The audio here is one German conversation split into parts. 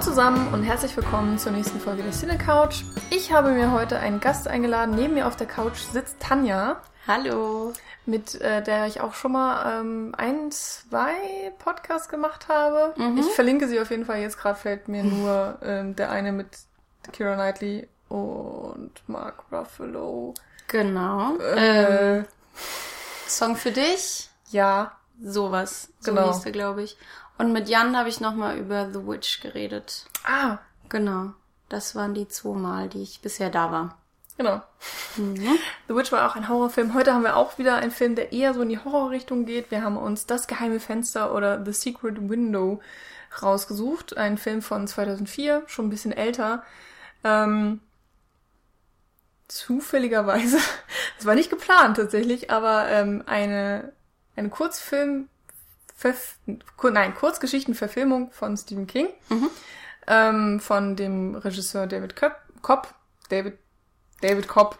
Zusammen und herzlich willkommen zur nächsten Folge der Cine Couch. Ich habe mir heute einen Gast eingeladen. Neben mir auf der Couch sitzt Tanja. Hallo. Mit äh, der ich auch schon mal ähm, ein, zwei Podcasts gemacht habe. Mhm. Ich verlinke sie auf jeden Fall. Jetzt gerade fällt mir nur ähm, der eine mit Kira Knightley und Mark Ruffalo. Genau. Äh, ähm, Song für dich? Ja. Sowas. So genau. hieß der, glaube ich. Und mit Jan habe ich nochmal über The Witch geredet. Ah. Genau. Das waren die zwei Mal, die ich bisher da war. Genau. Mhm. The Witch war auch ein Horrorfilm. Heute haben wir auch wieder einen Film, der eher so in die Horrorrichtung geht. Wir haben uns Das geheime Fenster oder The Secret Window rausgesucht. Ein Film von 2004, schon ein bisschen älter. Ähm, zufälligerweise, das war nicht geplant tatsächlich, aber ähm, eine, eine Kurzfilm, Verf nein, Kurzgeschichtenverfilmung von Stephen King, mhm. ähm, von dem Regisseur David Kopp, David, David Kopp.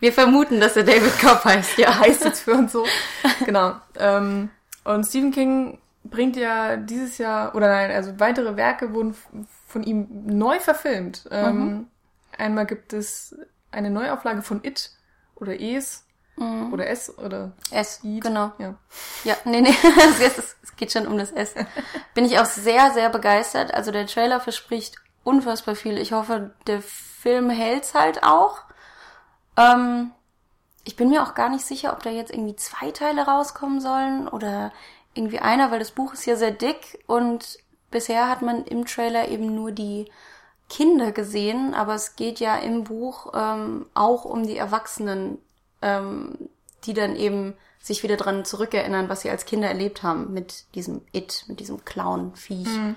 Wir vermuten, dass er David Kopp heißt, ja. heißt jetzt für uns so. genau. Ähm, und Stephen King bringt ja dieses Jahr, oder nein, also weitere Werke wurden von ihm neu verfilmt. Ähm, mhm. Einmal gibt es eine Neuauflage von It oder Es mhm. oder S oder S, Eat. genau. Ja. ja, nee, nee, es geht schon um das S. Bin ich auch sehr, sehr begeistert. Also der Trailer verspricht unfassbar viel. Ich hoffe, der Film hält's halt auch. Ähm, ich bin mir auch gar nicht sicher, ob da jetzt irgendwie zwei Teile rauskommen sollen oder irgendwie einer, weil das Buch ist ja sehr dick und bisher hat man im Trailer eben nur die Kinder gesehen, aber es geht ja im Buch ähm, auch um die Erwachsenen, ähm, die dann eben sich wieder dran zurückerinnern, was sie als Kinder erlebt haben mit diesem It, mit diesem Clown-Viech. Mhm.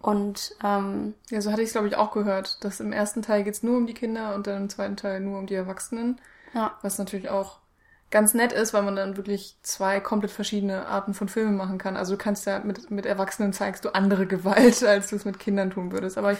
Und ähm, ja, so hatte ich es glaube ich auch gehört, dass im ersten Teil geht's nur um die Kinder und dann im zweiten Teil nur um die Erwachsenen. Ja. Was natürlich auch ganz nett ist, weil man dann wirklich zwei komplett verschiedene Arten von Filmen machen kann. Also du kannst ja mit, mit Erwachsenen zeigst du andere Gewalt, als du es mit Kindern tun würdest. Aber ich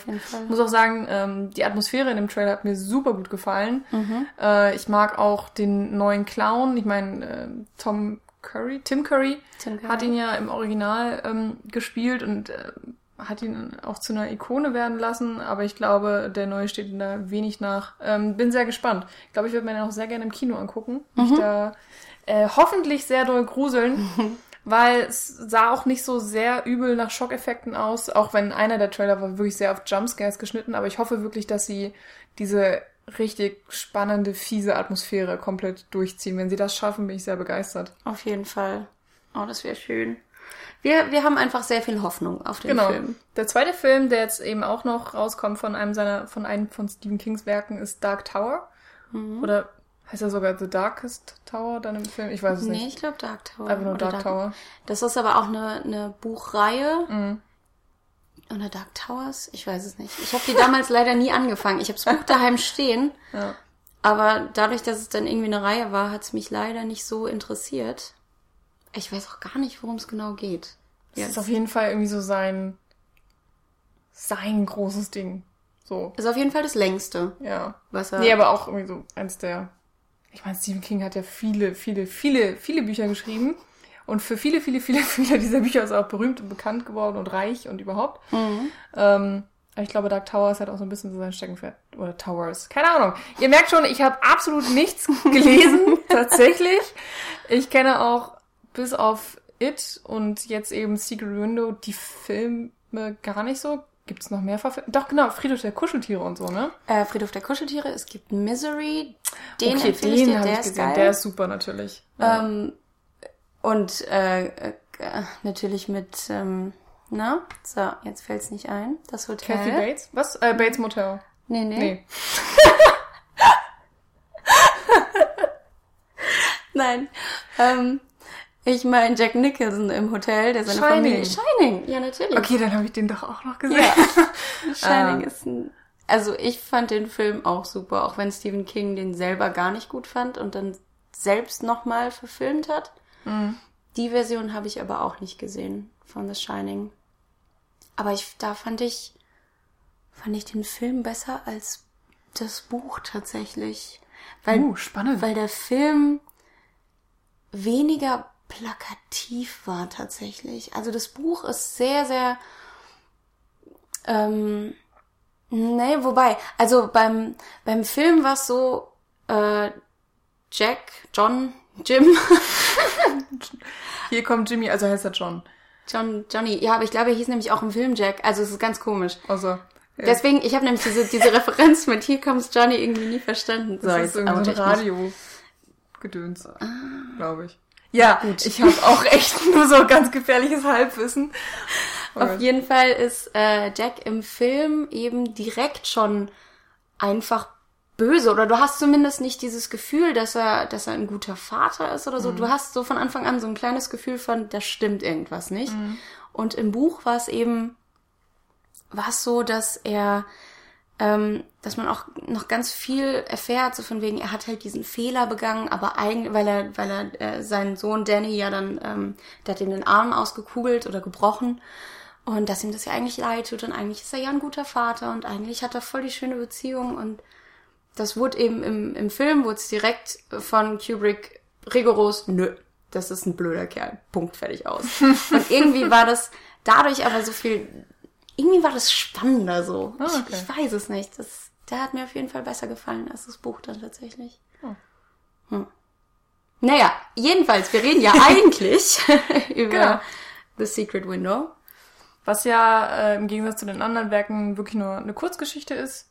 muss auch sagen, ähm, die Atmosphäre in dem Trailer hat mir super gut gefallen. Mhm. Äh, ich mag auch den neuen Clown. Ich meine, äh, Tom Curry, Tim Curry, Tim Curry, hat ihn ja im Original ähm, gespielt und äh, hat ihn auch zu einer Ikone werden lassen, aber ich glaube, der neue steht ihm da wenig nach. Ähm, bin sehr gespannt. Ich glaube, ich würde mir den auch sehr gerne im Kino angucken. Mhm. Mich da äh, hoffentlich sehr doll gruseln, weil es sah auch nicht so sehr übel nach Schockeffekten aus, auch wenn einer der Trailer war wirklich sehr auf Jumpscares geschnitten, aber ich hoffe wirklich, dass sie diese richtig spannende, fiese Atmosphäre komplett durchziehen. Wenn sie das schaffen, bin ich sehr begeistert. Auf jeden Fall. Oh, das wäre schön. Wir, wir haben einfach sehr viel Hoffnung auf den genau. Film. Der zweite Film, der jetzt eben auch noch rauskommt von einem seiner, von einem von Stephen Kings Werken, ist Dark Tower. Mhm. Oder heißt er sogar The Darkest Tower dann im Film? Ich weiß es nee, nicht. Nee, ich glaube Dark Tower. Einfach nur Dark, Dark, Tower. Das ist aber auch eine, eine Buchreihe. Mhm. Oder Dark Towers? Ich weiß es nicht. Ich habe die damals leider nie angefangen. Ich habe das Buch daheim stehen. Ja. Aber dadurch, dass es dann irgendwie eine Reihe war, hat es mich leider nicht so interessiert. Ich weiß auch gar nicht, worum es genau geht. Es ist auf jeden Fall irgendwie so sein, sein großes Ding. So. Ist auf jeden Fall das längste. Ja. Was er nee, aber auch irgendwie so eins der. Ich meine, Stephen King hat ja viele, viele, viele, viele Bücher geschrieben. Und für viele, viele, viele, viele dieser Bücher ist er auch berühmt und bekannt geworden und reich und überhaupt. Mhm. Ähm, aber ich glaube, Dark Tower ist halt auch so ein bisschen so sein Steckenpferd. Oder Towers. Keine Ahnung. Ihr merkt schon, ich habe absolut nichts gelesen, tatsächlich. Ich kenne auch bis auf It und jetzt eben Secret Window die Filme gar nicht so. Gibt es noch mehr Verfilmungen? Doch, genau, Friedhof der Kuscheltiere und so, ne? Äh, Friedhof der Kuscheltiere, es gibt Misery, den okay, den ich dir, der ich gesehen. Geil. Der ist super natürlich. Ähm, und äh, äh, natürlich mit, ähm, na, so, jetzt fällt's nicht ein. Das Hotel. Kathy Bates? Was? Äh, Bates Motel. Nee, nee. nee. Nein. Ähm, ich meine Jack Nicholson im Hotel, der seine Shining. Familie. Shining, ja natürlich. Okay, dann habe ich den doch auch noch gesehen. Ja. Shining ah. ist ein. Also ich fand den Film auch super, auch wenn Stephen King den selber gar nicht gut fand und dann selbst nochmal verfilmt hat. Mhm. Die Version habe ich aber auch nicht gesehen von The Shining. Aber ich, da fand ich, fand ich den Film besser als das Buch tatsächlich. Weil, uh, spannend. Weil der Film weniger plakativ war tatsächlich. Also das Buch ist sehr, sehr Ähm, nee, wobei, also beim, beim Film war es so, äh, Jack, John, Jim. Hier kommt Jimmy, also heißt er John. John, Johnny. Ja, aber ich glaube, er hieß nämlich auch im Film Jack. Also es ist ganz komisch. Also. Ja. Deswegen, ich habe nämlich diese, diese Referenz mit Hier kommt's Johnny irgendwie nie verstanden. So, das ist irgendwie so ein Radio-Gedöns, glaube ich. Ja, gut. Ich habe auch echt nur so ganz gefährliches Halbwissen. Okay. Auf jeden Fall ist äh, Jack im Film eben direkt schon einfach böse oder du hast zumindest nicht dieses Gefühl, dass er, dass er ein guter Vater ist oder so. Mhm. Du hast so von Anfang an so ein kleines Gefühl von, da stimmt irgendwas nicht. Mhm. Und im Buch war es eben, war es so, dass er, ähm, dass man auch noch ganz viel erfährt, so von wegen, er hat halt diesen Fehler begangen, aber eigentlich, weil er, weil er äh, seinen Sohn Danny ja dann, ähm, der hat ihm den Arm ausgekugelt oder gebrochen. Und dass ihm das ja eigentlich leid tut und eigentlich ist er ja ein guter Vater und eigentlich hat er voll die schöne Beziehung und das wurde eben im, im Film, wurde es direkt von Kubrick rigoros, nö, das ist ein blöder Kerl. Punkt, fertig aus. Und irgendwie war das dadurch aber so viel, irgendwie war das spannender so. Oh, okay. ich, ich, weiß es nicht. Das, der hat mir auf jeden Fall besser gefallen als das Buch dann tatsächlich. Oh. Hm. Naja, jedenfalls, wir reden ja eigentlich über genau. The Secret Window. Was ja äh, im Gegensatz zu den anderen Werken wirklich nur eine Kurzgeschichte ist.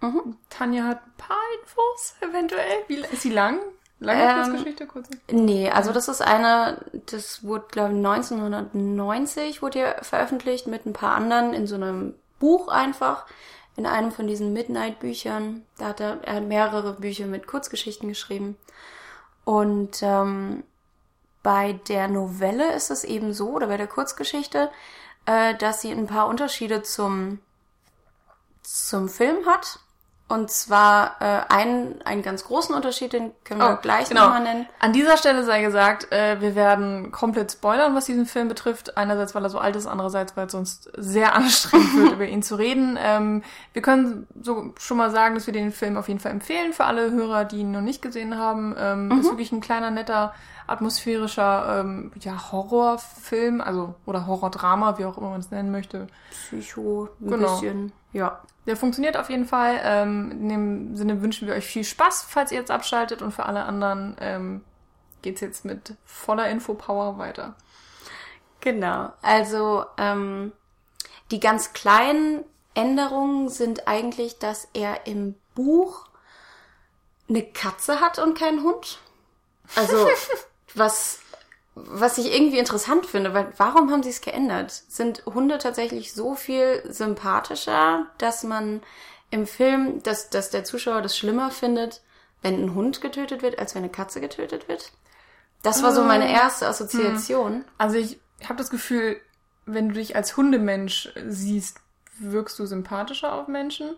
Mhm. Tanja hat ein paar Infos, eventuell. Wie, ist sie lang? Lange ähm, Kurzgeschichte? Kurze? Nee, also das ist eine, das wurde, glaube ich, 1990 wurde hier veröffentlicht mit ein paar anderen in so einem Buch einfach. In einem von diesen Midnight-Büchern. Da hat er, er hat mehrere Bücher mit Kurzgeschichten geschrieben. Und ähm, bei der Novelle ist es eben so, oder bei der Kurzgeschichte, äh, dass sie ein paar Unterschiede zum, zum Film hat. Und zwar äh, einen, einen ganz großen Unterschied, den können wir oh, gleich genau. nochmal nennen. An dieser Stelle sei gesagt, äh, wir werden komplett spoilern, was diesen Film betrifft. Einerseits, weil er so alt ist, andererseits, weil es sonst sehr anstrengend wird, über ihn zu reden. Ähm, wir können so schon mal sagen, dass wir den Film auf jeden Fall empfehlen für alle Hörer, die ihn noch nicht gesehen haben. Ähm, mhm. Ist wirklich ein kleiner, netter, atmosphärischer ähm, ja, Horrorfilm, also oder Horrordrama, wie auch immer man es nennen möchte. Psycho, ein genau. bisschen, ja. Der funktioniert auf jeden Fall. Ähm, in dem Sinne wünschen wir euch viel Spaß, falls ihr jetzt abschaltet. Und für alle anderen ähm, geht's jetzt mit voller Infopower weiter. Genau. Also ähm, die ganz kleinen Änderungen sind eigentlich, dass er im Buch eine Katze hat und keinen Hund. Also was was ich irgendwie interessant finde, weil warum haben sie es geändert? Sind Hunde tatsächlich so viel sympathischer, dass man im Film, dass, dass der Zuschauer das schlimmer findet, wenn ein Hund getötet wird, als wenn eine Katze getötet wird? Das war so meine ah. erste Assoziation. Hm. Also ich habe das Gefühl, wenn du dich als Hundemensch siehst, wirkst du sympathischer auf Menschen.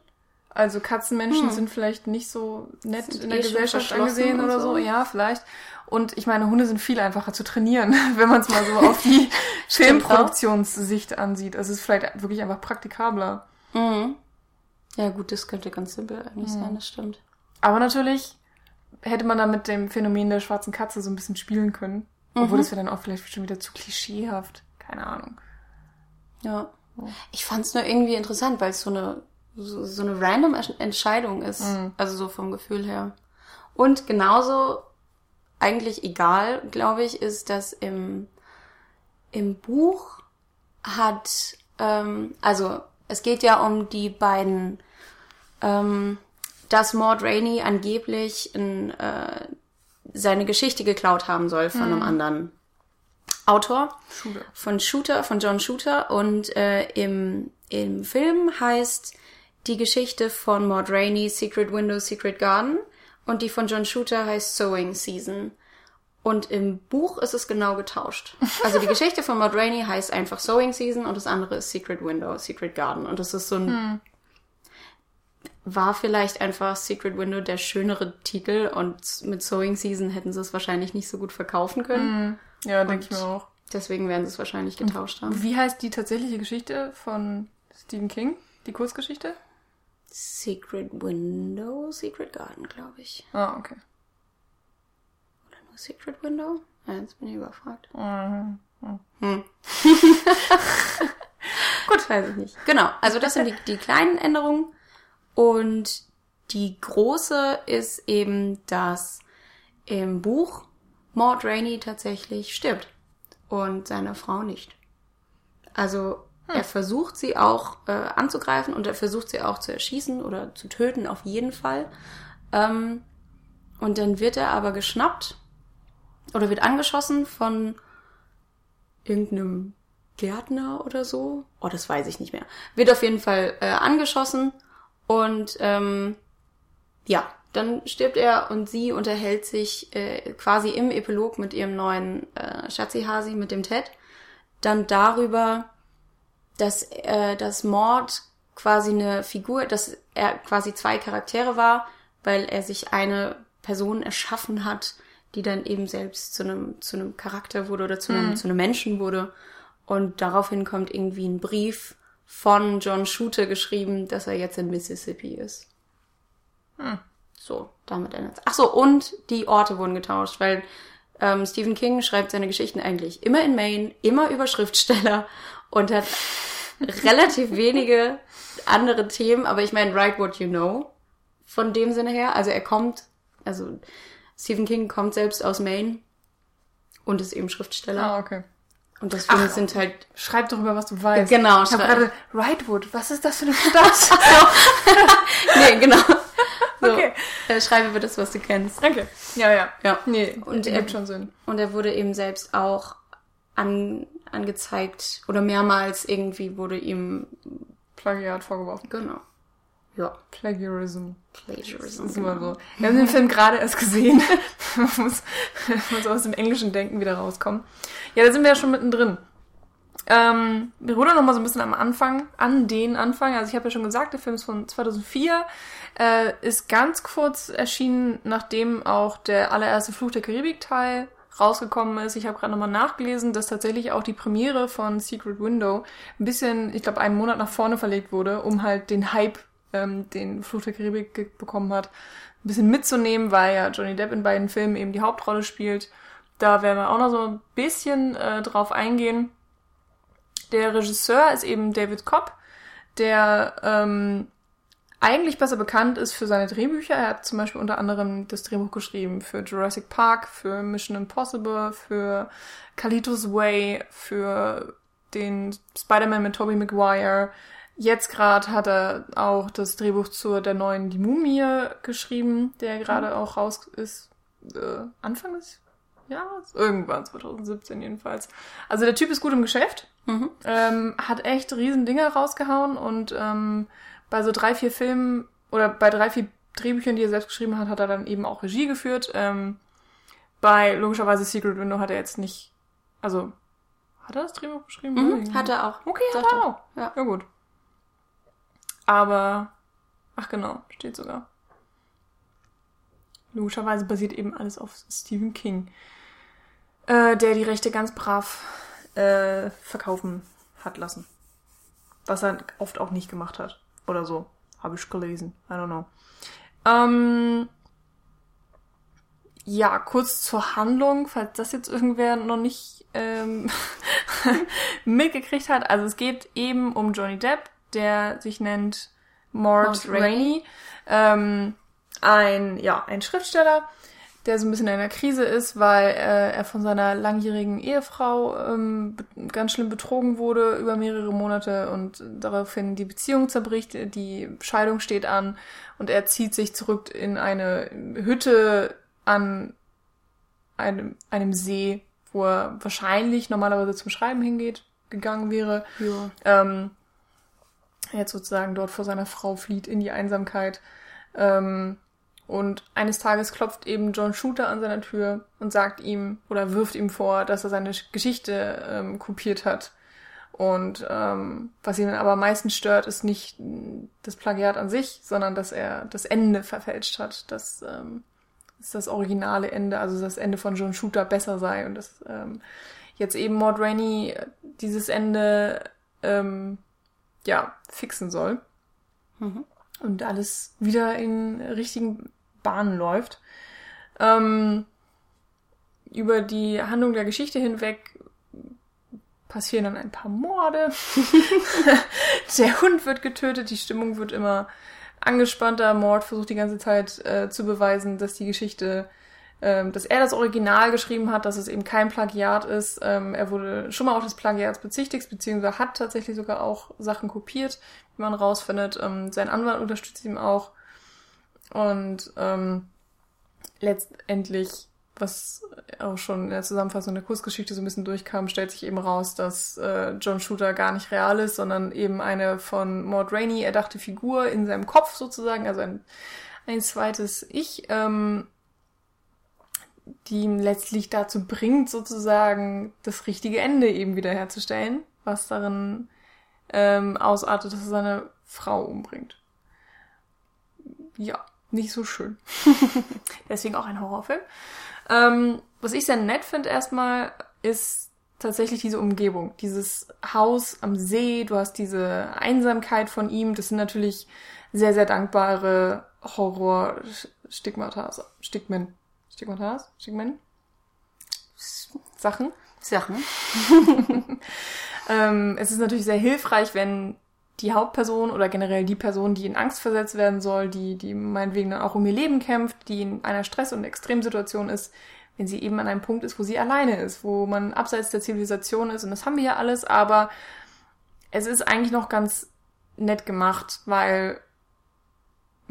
Also Katzenmenschen hm. sind vielleicht nicht so nett sind in der eh Gesellschaft angesehen oder so. so. Ja, vielleicht. Und ich meine, Hunde sind viel einfacher zu trainieren, wenn man es mal so auf die Filmproduktionssicht ansieht. Also es ist vielleicht wirklich einfach praktikabler. Mhm. Ja, gut, das könnte ganz simpel eigentlich mhm. sein, das stimmt. Aber natürlich hätte man da mit dem Phänomen der schwarzen Katze so ein bisschen spielen können. Mhm. Obwohl das wäre dann auch vielleicht schon wieder zu klischeehaft. Keine Ahnung. Ja. Ich fand es nur irgendwie interessant, weil es so eine so, so eine random Entscheidung ist. Mhm. Also so vom Gefühl her. Und genauso eigentlich egal, glaube ich, ist, dass im, im Buch hat, ähm, also es geht ja um die beiden, ähm, dass Maud Rainey angeblich in, äh, seine Geschichte geklaut haben soll von mhm. einem anderen Autor. Shooter. Von Shooter, von John Shooter. Und äh, im, im Film heißt die Geschichte von Maud Rainey Secret Window, Secret Garden und die von John Shooter heißt Sewing Season. Und im Buch ist es genau getauscht. Also die Geschichte von Maud Rainey heißt einfach Sewing Season und das andere ist Secret Window, Secret Garden. Und das ist so ein hm. war vielleicht einfach Secret Window der schönere Titel und mit Sewing Season hätten sie es wahrscheinlich nicht so gut verkaufen können. Hm. Ja, denke ich mir auch. Deswegen werden sie es wahrscheinlich getauscht haben. Wie heißt die tatsächliche Geschichte von Stephen King? Die Kurzgeschichte? Secret Window, Secret Garden, glaube ich. Ah, okay. Oder nur Secret Window? Ja, jetzt bin ich überfragt. Mhm. Hm. Gut, weiß ich nicht. Genau, also das sind die, die kleinen Änderungen. Und die große ist eben, dass im Buch Maud Rainey tatsächlich stirbt und seine Frau nicht. Also. Er versucht sie auch äh, anzugreifen und er versucht sie auch zu erschießen oder zu töten, auf jeden Fall. Ähm, und dann wird er aber geschnappt oder wird angeschossen von irgendeinem Gärtner oder so. Oh, das weiß ich nicht mehr. Wird auf jeden Fall äh, angeschossen und ähm, ja, dann stirbt er und sie unterhält sich äh, quasi im Epilog mit ihrem neuen äh, Schatzihasi, mit dem Ted, dann darüber, dass äh, das Mord quasi eine Figur, dass er quasi zwei Charaktere war, weil er sich eine Person erschaffen hat, die dann eben selbst zu einem zu einem Charakter wurde oder zu einem mhm. zu einem Menschen wurde und daraufhin kommt irgendwie ein Brief von John Shooter geschrieben, dass er jetzt in Mississippi ist. Hm. So, damit endet Ach so, und die Orte wurden getauscht, weil ähm, Stephen King schreibt seine Geschichten eigentlich immer in Maine, immer über Schriftsteller und hat relativ wenige andere Themen, aber ich meine, write what you know von dem Sinne her. Also er kommt, also Stephen King kommt selbst aus Maine und ist eben Schriftsteller. Ah, okay. Und deswegen Ach, sind halt. Schreib darüber, was du weißt. Genau. Ich habe gerade Rightwood. Was ist das für eine Stadt? so. nee, genau. So. Okay. Äh, schreib über das, was du kennst. Okay. Ja, ja. Ja. Nee, und er, schon Sinn. Und er wurde eben selbst auch an, angezeigt oder mehrmals irgendwie wurde ihm Plagiat vorgeworfen. Genau. Ja. Plagiarism. Plagiarism. Das ist immer so. Wir haben den Film gerade erst gesehen. man, muss, muss aus dem englischen Denken wieder rauskommen. Ja, da sind wir ja schon mittendrin. Ähm, wir rudern noch mal so ein bisschen am Anfang, an den Anfang. Also ich habe ja schon gesagt, der Film ist von 2004, äh, ist ganz kurz erschienen, nachdem auch der allererste Fluch der Karibik-Teil rausgekommen ist. Ich habe gerade nochmal nachgelesen, dass tatsächlich auch die Premiere von Secret Window ein bisschen, ich glaube, einen Monat nach vorne verlegt wurde, um halt den Hype ähm, den Fluch der Karibik bekommen hat, ein bisschen mitzunehmen, weil ja Johnny Depp in beiden Filmen eben die Hauptrolle spielt. Da werden wir auch noch so ein bisschen äh, drauf eingehen. Der Regisseur ist eben David Cobb, der ähm, eigentlich besser bekannt ist für seine Drehbücher. Er hat zum Beispiel unter anderem das Drehbuch geschrieben für Jurassic Park, für Mission Impossible, für Kalitos Way, für den Spider-Man mit Tobey Maguire, Jetzt gerade hat er auch das Drehbuch zur der neuen Die Mumie geschrieben, der gerade mhm. auch raus ist. Äh, Anfang des Jahres? Irgendwann, 2017 jedenfalls. Also der Typ ist gut im Geschäft. Mhm. Ähm, hat echt riesen Dinge rausgehauen und ähm, bei so drei, vier Filmen oder bei drei, vier Drehbüchern, die er selbst geschrieben hat, hat er dann eben auch Regie geführt. Ähm, bei logischerweise Secret Window hat er jetzt nicht, also hat er das Drehbuch geschrieben? Mhm, hat er auch. Okay, hat er auch. Ja. ja gut. Aber, ach genau, steht sogar. Logischerweise basiert eben alles auf Stephen King, äh, der die Rechte ganz brav äh, verkaufen hat lassen. Was er oft auch nicht gemacht hat. Oder so. Habe ich gelesen. I don't know. Ähm, ja, kurz zur Handlung, falls das jetzt irgendwer noch nicht ähm, mitgekriegt hat. Also es geht eben um Johnny Depp, der sich nennt Mort, Mort Rainey. Ähm, ein, ja, ein Schriftsteller, der so ein bisschen in einer Krise ist, weil äh, er von seiner langjährigen Ehefrau ähm, ganz schlimm betrogen wurde über mehrere Monate und daraufhin die Beziehung zerbricht, die Scheidung steht an und er zieht sich zurück in eine Hütte an einem, einem See, wo er wahrscheinlich normalerweise zum Schreiben hingeht, gegangen wäre. Ja. Ähm, jetzt sozusagen dort vor seiner Frau flieht in die Einsamkeit. Ähm, und eines Tages klopft eben John Shooter an seiner Tür und sagt ihm oder wirft ihm vor, dass er seine Geschichte ähm, kopiert hat. Und ähm, was ihn aber meistens stört, ist nicht das Plagiat an sich, sondern dass er das Ende verfälscht hat. Dass ähm, dass das originale Ende, also das Ende von John Shooter besser sei und dass ähm, jetzt eben Maud Rainey dieses Ende ähm, ja, fixen soll. Mhm. Und alles wieder in richtigen Bahnen läuft. Ähm, über die Handlung der Geschichte hinweg passieren dann ein paar Morde. der Hund wird getötet, die Stimmung wird immer angespannter. Mord versucht die ganze Zeit äh, zu beweisen, dass die Geschichte, ähm, dass er das Original geschrieben hat, dass es eben kein Plagiat ist. Ähm, er wurde schon mal auch des Plagiats bezichtigt, beziehungsweise hat tatsächlich sogar auch Sachen kopiert, wie man rausfindet. Ähm, sein Anwalt unterstützt ihn auch. Und ähm, letztendlich was auch schon in der Zusammenfassung der Kursgeschichte so ein bisschen durchkam, stellt sich eben raus, dass äh, John Shooter gar nicht real ist, sondern eben eine von Maud Rainey erdachte Figur in seinem Kopf sozusagen, also ein, ein zweites Ich, ähm, die ihn letztlich dazu bringt, sozusagen das richtige Ende eben wiederherzustellen, was darin ähm, ausartet, dass er seine Frau umbringt. Ja, nicht so schön. Deswegen auch ein Horrorfilm. Ähm, was ich sehr nett finde erstmal, ist tatsächlich diese Umgebung. Dieses Haus am See, du hast diese Einsamkeit von ihm. Das sind natürlich sehr, sehr dankbare Horror-Stigmatas. Stigmen. Stigmatas? Stigmen? Sachen. Sachen. ähm, es ist natürlich sehr hilfreich, wenn die Hauptperson oder generell die Person, die in Angst versetzt werden soll, die, die meinetwegen dann auch um ihr Leben kämpft, die in einer Stress- und Extremsituation ist, wenn sie eben an einem Punkt ist, wo sie alleine ist, wo man abseits der Zivilisation ist. Und das haben wir ja alles, aber es ist eigentlich noch ganz nett gemacht, weil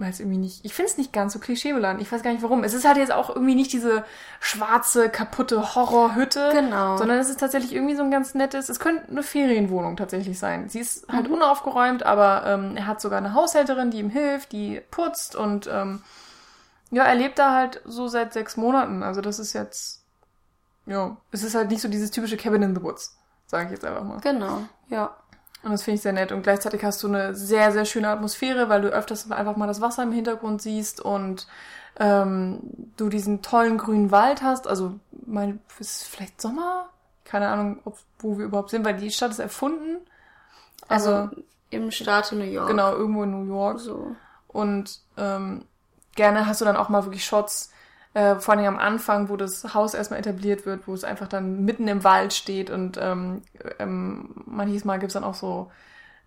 weil es irgendwie nicht, ich finde es nicht ganz so klischeebeladen. Ich weiß gar nicht warum. Es ist halt jetzt auch irgendwie nicht diese schwarze, kaputte Horrorhütte. Genau. Sondern es ist tatsächlich irgendwie so ein ganz nettes, es könnte eine Ferienwohnung tatsächlich sein. Sie ist halt mhm. unaufgeräumt, aber ähm, er hat sogar eine Haushälterin, die ihm hilft, die putzt und ähm, ja, er lebt da halt so seit sechs Monaten. Also das ist jetzt, ja, es ist halt nicht so dieses typische Cabin in the Woods, sage ich jetzt einfach mal. Genau, ja. Und das finde ich sehr nett. Und gleichzeitig hast du eine sehr, sehr schöne Atmosphäre, weil du öfters einfach mal das Wasser im Hintergrund siehst und ähm, du diesen tollen grünen Wald hast. Also, mein, ist vielleicht Sommer? Keine Ahnung, ob, wo wir überhaupt sind, weil die Stadt ist erfunden. Also, also im Staat New York. Genau, irgendwo in New York. So. Und ähm, gerne hast du dann auch mal wirklich Shots, äh, vor allem am Anfang, wo das Haus erstmal etabliert wird, wo es einfach dann mitten im Wald steht und ähm, ähm, manches Mal gibt's dann auch so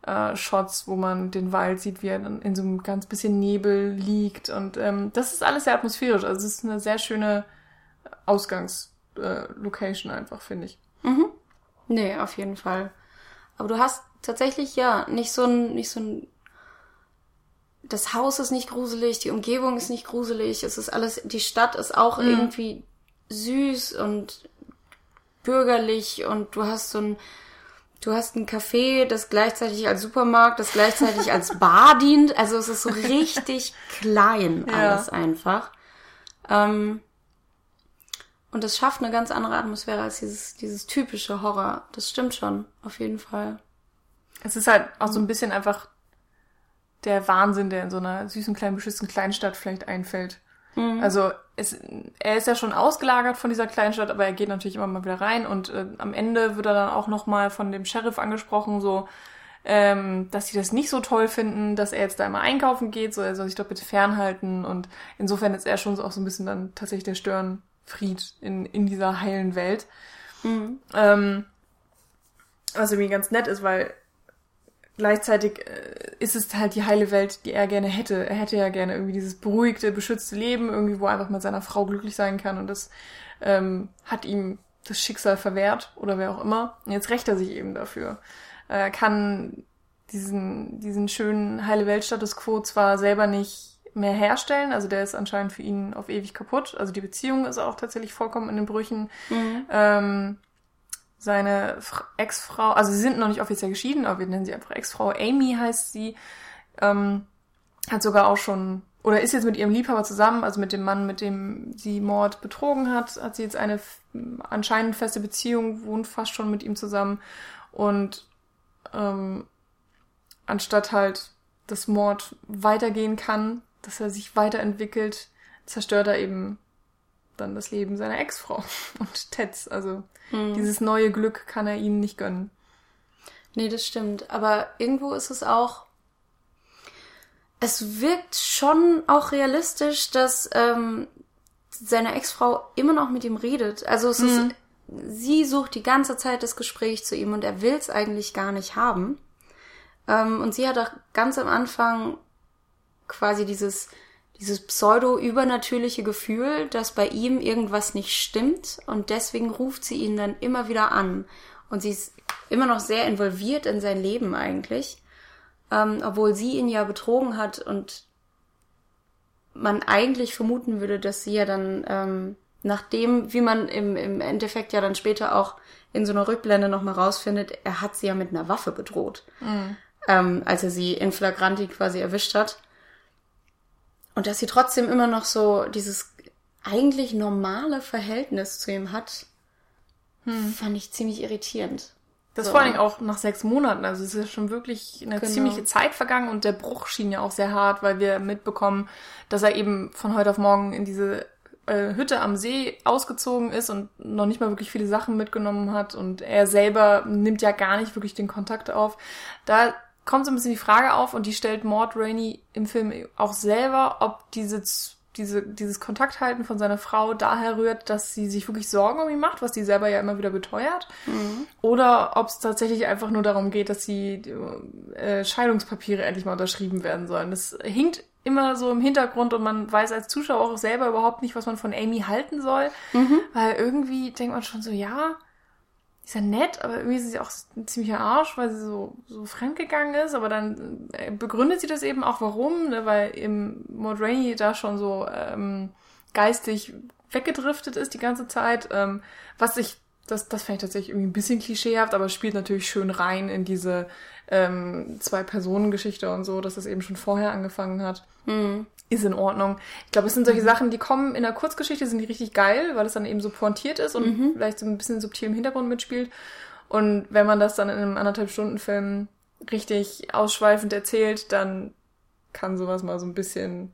äh, Shots, wo man den Wald sieht, wie er dann in so einem ganz bisschen Nebel liegt und ähm, das ist alles sehr atmosphärisch. Also es ist eine sehr schöne Ausgangslocation äh, einfach, finde ich. Mhm. Nee, auf jeden Fall. Aber du hast tatsächlich ja nicht so ein, nicht so ein das Haus ist nicht gruselig, die Umgebung ist nicht gruselig, es ist alles, die Stadt ist auch mhm. irgendwie süß und bürgerlich und du hast so ein, du hast ein Café, das gleichzeitig als Supermarkt, das gleichzeitig als Bar dient, also es ist so richtig klein alles ja. einfach. Ähm, und das schafft eine ganz andere Atmosphäre als dieses, dieses typische Horror. Das stimmt schon, auf jeden Fall. Es ist halt auch so ein bisschen einfach der Wahnsinn, der in so einer süßen, kleinen, beschützten Kleinstadt vielleicht einfällt. Mhm. Also es, er ist ja schon ausgelagert von dieser Kleinstadt, aber er geht natürlich immer mal wieder rein und äh, am Ende wird er dann auch nochmal von dem Sheriff angesprochen, so ähm, dass sie das nicht so toll finden, dass er jetzt da immer einkaufen geht, so er soll sich doch bitte fernhalten und insofern ist er schon so auch so ein bisschen dann tatsächlich der Störenfried in, in dieser heilen Welt. Mhm. Ähm, was irgendwie ganz nett ist, weil gleichzeitig äh, ist es halt die heile Welt, die er gerne hätte. Er hätte ja gerne irgendwie dieses beruhigte, beschützte Leben, irgendwie, wo er einfach mit seiner Frau glücklich sein kann. Und das ähm, hat ihm das Schicksal verwehrt oder wer auch immer. Und jetzt rächt er sich eben dafür. Er kann diesen, diesen schönen heile Welt-Status quo zwar selber nicht mehr herstellen, also der ist anscheinend für ihn auf ewig kaputt. Also die Beziehung ist auch tatsächlich vollkommen in den Brüchen. Mhm. Ähm, seine Ex-Frau, also sie sind noch nicht offiziell geschieden, aber wir nennen sie einfach Ex-Frau. Amy heißt sie, ähm, hat sogar auch schon, oder ist jetzt mit ihrem Liebhaber zusammen, also mit dem Mann, mit dem sie Mord betrogen hat, hat sie jetzt eine anscheinend feste Beziehung, wohnt fast schon mit ihm zusammen und ähm, anstatt halt das Mord weitergehen kann, dass er sich weiterentwickelt, zerstört er eben dann das Leben seiner Ex-Frau und Teds. Also hm. dieses neue Glück kann er ihnen nicht gönnen. Nee, das stimmt. Aber irgendwo ist es auch. Es wirkt schon auch realistisch, dass ähm, seine Ex-Frau immer noch mit ihm redet. Also es mhm. ist sie sucht die ganze Zeit das Gespräch zu ihm und er will es eigentlich gar nicht haben. Ähm, und sie hat auch ganz am Anfang quasi dieses, dieses pseudo-übernatürliche Gefühl, dass bei ihm irgendwas nicht stimmt und deswegen ruft sie ihn dann immer wieder an. Und sie ist immer noch sehr involviert in sein Leben eigentlich, ähm, obwohl sie ihn ja betrogen hat und man eigentlich vermuten würde, dass sie ja dann, ähm, nachdem, wie man im, im Endeffekt ja dann später auch in so einer Rückblende nochmal rausfindet, er hat sie ja mit einer Waffe bedroht, mhm. ähm, als er sie in Flagranti quasi erwischt hat. Und dass sie trotzdem immer noch so dieses eigentlich normale Verhältnis zu ihm hat, hm. fand ich ziemlich irritierend. Das so. vor allem auch nach sechs Monaten. Also es ist ja schon wirklich eine genau. ziemliche Zeit vergangen und der Bruch schien ja auch sehr hart, weil wir mitbekommen, dass er eben von heute auf morgen in diese äh, Hütte am See ausgezogen ist und noch nicht mal wirklich viele Sachen mitgenommen hat und er selber nimmt ja gar nicht wirklich den Kontakt auf. Da kommt so ein bisschen die Frage auf und die stellt Maud Rainey im Film auch selber, ob diese, diese, dieses Kontakthalten von seiner Frau daher rührt, dass sie sich wirklich Sorgen um ihn macht, was die selber ja immer wieder beteuert, mhm. oder ob es tatsächlich einfach nur darum geht, dass die äh, Scheidungspapiere endlich mal unterschrieben werden sollen. Das hinkt immer so im Hintergrund und man weiß als Zuschauer auch selber überhaupt nicht, was man von Amy halten soll, mhm. weil irgendwie denkt man schon so, ja, ist ja nett, aber irgendwie ist sie auch ein ziemlicher Arsch, weil sie so, so fremdgegangen ist, aber dann äh, begründet sie das eben auch warum, ne, weil eben Maud Rainey da schon so ähm, geistig weggedriftet ist die ganze Zeit, ähm, was ich, das, das fand ich tatsächlich irgendwie ein bisschen klischeehaft, aber spielt natürlich schön rein in diese ähm, Zwei-Personen-Geschichte und so, dass das eben schon vorher angefangen hat. Mhm ist in Ordnung. Ich glaube, es sind solche mhm. Sachen, die kommen in der Kurzgeschichte, sind die richtig geil, weil es dann eben so pointiert ist und mhm. vielleicht so ein bisschen subtil im Hintergrund mitspielt. Und wenn man das dann in einem anderthalb Stunden Film richtig ausschweifend erzählt, dann kann sowas mal so ein bisschen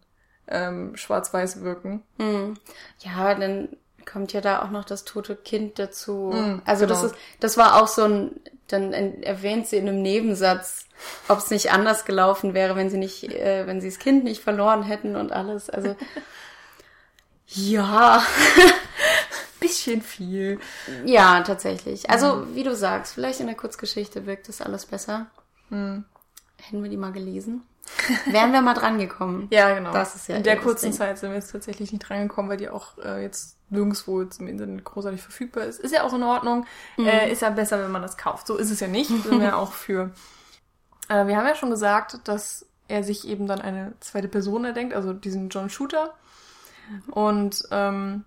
ähm, schwarz-weiß wirken. Mhm. Ja, dann kommt ja da auch noch das tote Kind dazu. Mhm, also genau. das ist, das war auch so ein, dann erwähnt sie in einem Nebensatz, ob es nicht anders gelaufen wäre, wenn sie nicht, äh, wenn sie das Kind nicht verloren hätten und alles. Also ja. Bisschen viel. Ja, tatsächlich. Also, mhm. wie du sagst, vielleicht in der Kurzgeschichte wirkt das alles besser. Mhm. Hätten wir die mal gelesen. Wären wir mal drangekommen. ja, genau. Das ist ja In der kurzen Ding. Zeit sind wir jetzt tatsächlich nicht drangekommen, weil die auch äh, jetzt nirgendwo im Internet großartig verfügbar ist. Ist ja auch in Ordnung. Mhm. Äh, ist ja besser, wenn man das kauft. So ist es ja nicht. Sind wir auch für. Äh, wir haben ja schon gesagt, dass er sich eben dann eine zweite Person erdenkt, also diesen John Shooter. Und ähm,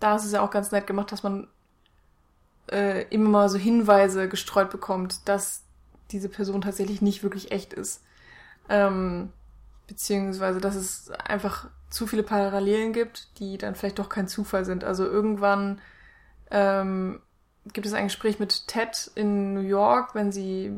da ist es ja auch ganz nett gemacht, dass man äh, immer mal so Hinweise gestreut bekommt, dass diese Person tatsächlich nicht wirklich echt ist. Ähm, beziehungsweise, dass es einfach zu viele Parallelen gibt, die dann vielleicht doch kein Zufall sind. Also irgendwann ähm, gibt es ein Gespräch mit Ted in New York, wenn sie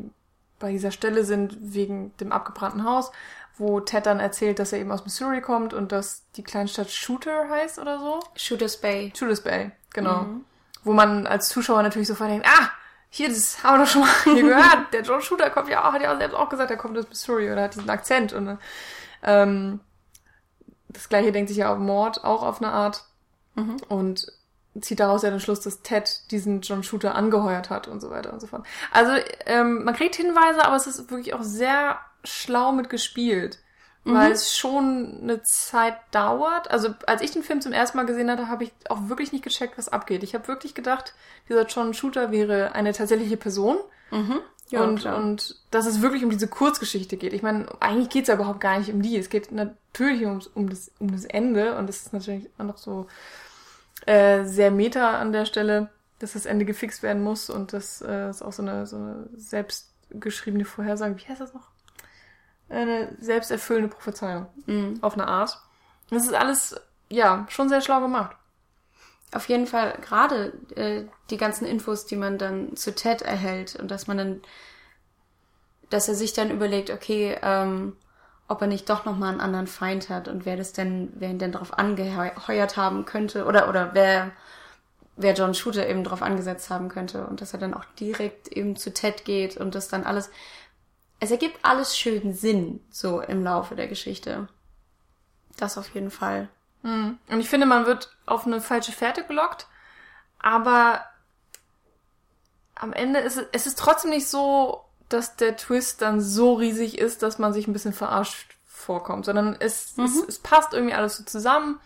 bei dieser Stelle sind wegen dem abgebrannten Haus, wo Ted dann erzählt, dass er eben aus Missouri kommt und dass die Kleinstadt Shooter heißt oder so. Shooters Bay. Shooters Bay, genau. Mhm. Wo man als Zuschauer natürlich sofort denkt, ah, hier, das haben wir doch schon mal hier gehört. Der John Shooter kommt ja auch, hat ja auch selbst auch gesagt, er kommt aus Missouri oder hat diesen Akzent. Und ähm, das gleiche denkt sich ja auch Mord auch auf eine Art. Mhm. Und zieht daraus ja den Schluss, dass Ted diesen John Shooter angeheuert hat und so weiter und so fort. Also ähm, man kriegt Hinweise, aber es ist wirklich auch sehr schlau mitgespielt, mhm. weil es schon eine Zeit dauert. Also als ich den Film zum ersten Mal gesehen hatte, habe ich auch wirklich nicht gecheckt, was abgeht. Ich habe wirklich gedacht, dieser John Shooter wäre eine tatsächliche Person. Mhm. Ja, und, klar. und dass es wirklich um diese Kurzgeschichte geht. Ich meine, eigentlich geht's ja überhaupt gar nicht um die. Es geht natürlich ums, um, das, um das Ende und das ist natürlich auch noch so äh, sehr meta an der Stelle, dass das Ende gefixt werden muss und das äh, ist auch so eine, so eine selbstgeschriebene Vorhersage. Wie heißt das noch? Eine selbsterfüllende Prophezeiung. Mhm. Auf eine Art. Das ist alles, ja, schon sehr schlau gemacht. Auf jeden Fall gerade äh, die ganzen Infos, die man dann zu Ted erhält und dass man dann, dass er sich dann überlegt, okay, ähm, ob er nicht doch nochmal einen anderen Feind hat und wer das denn, wer ihn denn darauf angeheuert haben könnte oder, oder wer, wer John Shooter eben darauf angesetzt haben könnte und dass er dann auch direkt eben zu Ted geht und das dann alles, es ergibt alles schön Sinn, so im Laufe der Geschichte. Das auf jeden Fall. Mhm. Und ich finde, man wird auf eine falsche Fährte gelockt, aber am Ende ist es, es ist trotzdem nicht so, dass der Twist dann so riesig ist, dass man sich ein bisschen verarscht vorkommt, sondern es, mhm. es, es, passt irgendwie alles so zusammen.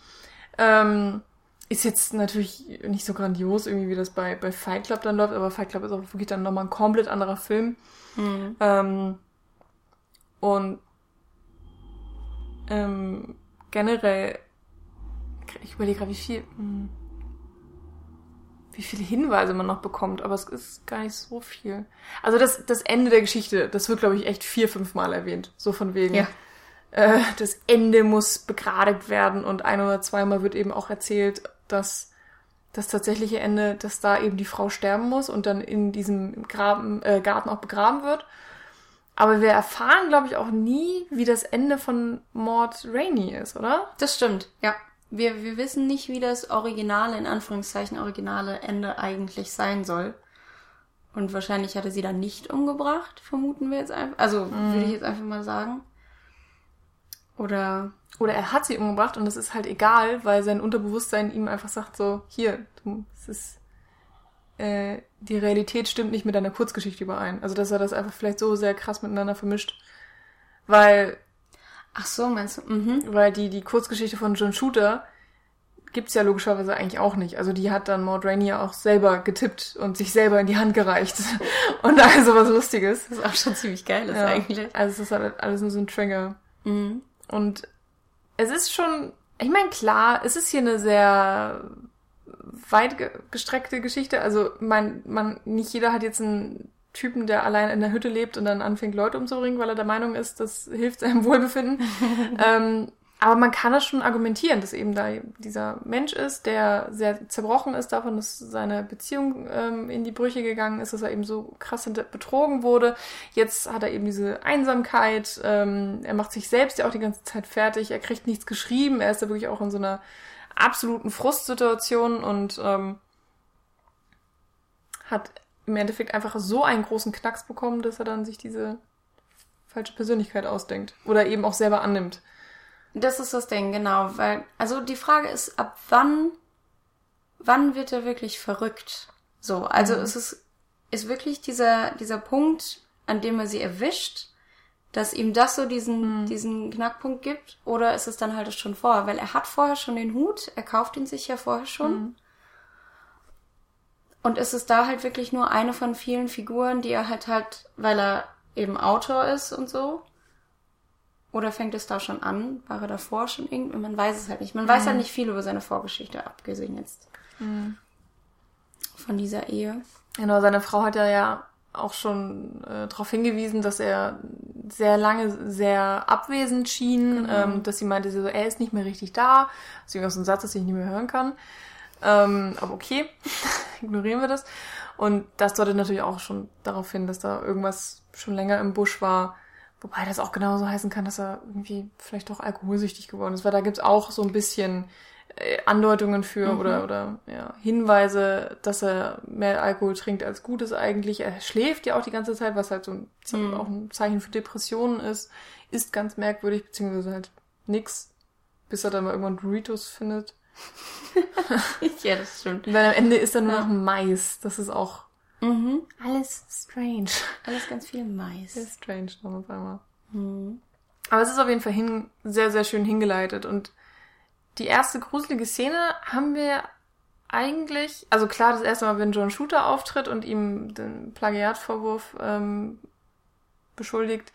Ähm, ist jetzt natürlich nicht so grandios, irgendwie wie das bei, bei Fight Club dann läuft, aber Fight Club ist auch wirklich dann nochmal ein komplett anderer Film. Mhm. Ähm, und ähm, generell, ich überlege gerade, wie viel, hm, wie viele Hinweise man noch bekommt, aber es ist gar nicht so viel. Also das, das Ende der Geschichte, das wird, glaube ich, echt vier, fünf Mal erwähnt. So von wegen. Ja. Äh, das Ende muss begradigt werden und ein oder zweimal wird eben auch erzählt, dass das tatsächliche Ende, dass da eben die Frau sterben muss und dann in diesem Graben, äh, Garten auch begraben wird. Aber wir erfahren, glaube ich, auch nie, wie das Ende von Mord Rainey ist, oder? Das stimmt, ja. Wir, wir wissen nicht, wie das originale, in Anführungszeichen originale Ende eigentlich sein soll. Und wahrscheinlich hatte sie dann nicht umgebracht, vermuten wir jetzt einfach. Also mm. würde ich jetzt einfach mal sagen. Oder. Oder er hat sie umgebracht und es ist halt egal, weil sein Unterbewusstsein ihm einfach sagt so, hier, du, es ist äh, die Realität stimmt nicht mit deiner Kurzgeschichte überein. Also dass er das einfach vielleicht so sehr krass miteinander vermischt. Weil. Ach so, meinst du? Mhm. Weil die, die Kurzgeschichte von John Shooter gibt's ja logischerweise eigentlich auch nicht. Also die hat dann Maud Rainier auch selber getippt und sich selber in die Hand gereicht. und also was Lustiges. Das ist auch schon ziemlich geil ist ja. eigentlich. Also es ist halt alles nur so ein Trigger. Mhm. Und es ist schon, ich meine, klar, es ist hier eine sehr weit gestreckte Geschichte. Also man, man, nicht jeder hat jetzt einen Typen, der allein in der Hütte lebt und dann anfängt, Leute umzubringen, weil er der Meinung ist, das hilft seinem Wohlbefinden. ähm, aber man kann das schon argumentieren, dass eben da dieser Mensch ist, der sehr zerbrochen ist davon, dass seine Beziehung ähm, in die Brüche gegangen ist, dass er eben so krass betrogen wurde. Jetzt hat er eben diese Einsamkeit, ähm, er macht sich selbst ja auch die ganze Zeit fertig, er kriegt nichts geschrieben, er ist da wirklich auch in so einer absoluten Frustsituation und ähm, hat im Endeffekt einfach so einen großen Knacks bekommen, dass er dann sich diese falsche Persönlichkeit ausdenkt oder eben auch selber annimmt. Das ist das Ding, genau, weil also die Frage ist, ab wann wann wird er wirklich verrückt? So, also mhm. es ist ist wirklich dieser dieser Punkt, an dem er sie erwischt dass ihm das so diesen, mhm. diesen Knackpunkt gibt? Oder ist es dann halt schon vorher? Weil er hat vorher schon den Hut, er kauft ihn sich ja vorher schon. Mhm. Und ist es da halt wirklich nur eine von vielen Figuren, die er halt hat, weil er eben Autor ist und so? Oder fängt es da schon an? War er davor schon irgendwie? Man weiß es halt nicht. Man mhm. weiß halt nicht viel über seine Vorgeschichte, abgesehen jetzt mhm. von dieser Ehe. Genau, seine Frau hat ja ja auch schon äh, darauf hingewiesen, dass er sehr lange sehr abwesend schien, genau. ähm, dass sie meinte, so, er ist nicht mehr richtig da. Deswegen auch so ein Satz, dass ich nicht mehr hören kann. Ähm, aber okay, ignorieren wir das. Und das deutet natürlich auch schon darauf hin, dass da irgendwas schon länger im Busch war. Wobei das auch genauso heißen kann, dass er irgendwie vielleicht doch alkoholsüchtig geworden ist, weil da gibt's auch so ein bisschen äh, Andeutungen für mhm. oder, oder ja, Hinweise, dass er mehr Alkohol trinkt als gut ist eigentlich. Er schläft ja auch die ganze Zeit, was halt so ein, mhm. auch ein Zeichen für Depressionen ist. Ist ganz merkwürdig, beziehungsweise halt nix, bis er dann mal irgendwann Doritos findet. ja, das stimmt. Weil am Ende ist er nur ja. noch Mais. Das ist auch mhm. alles strange. Alles ganz viel Mais. Sehr strange noch auf einmal. Mhm. Aber es ist auf jeden Fall hin, sehr, sehr schön hingeleitet und die erste gruselige Szene haben wir eigentlich, also klar, das erste Mal, wenn John Shooter auftritt und ihm den Plagiatvorwurf ähm, beschuldigt,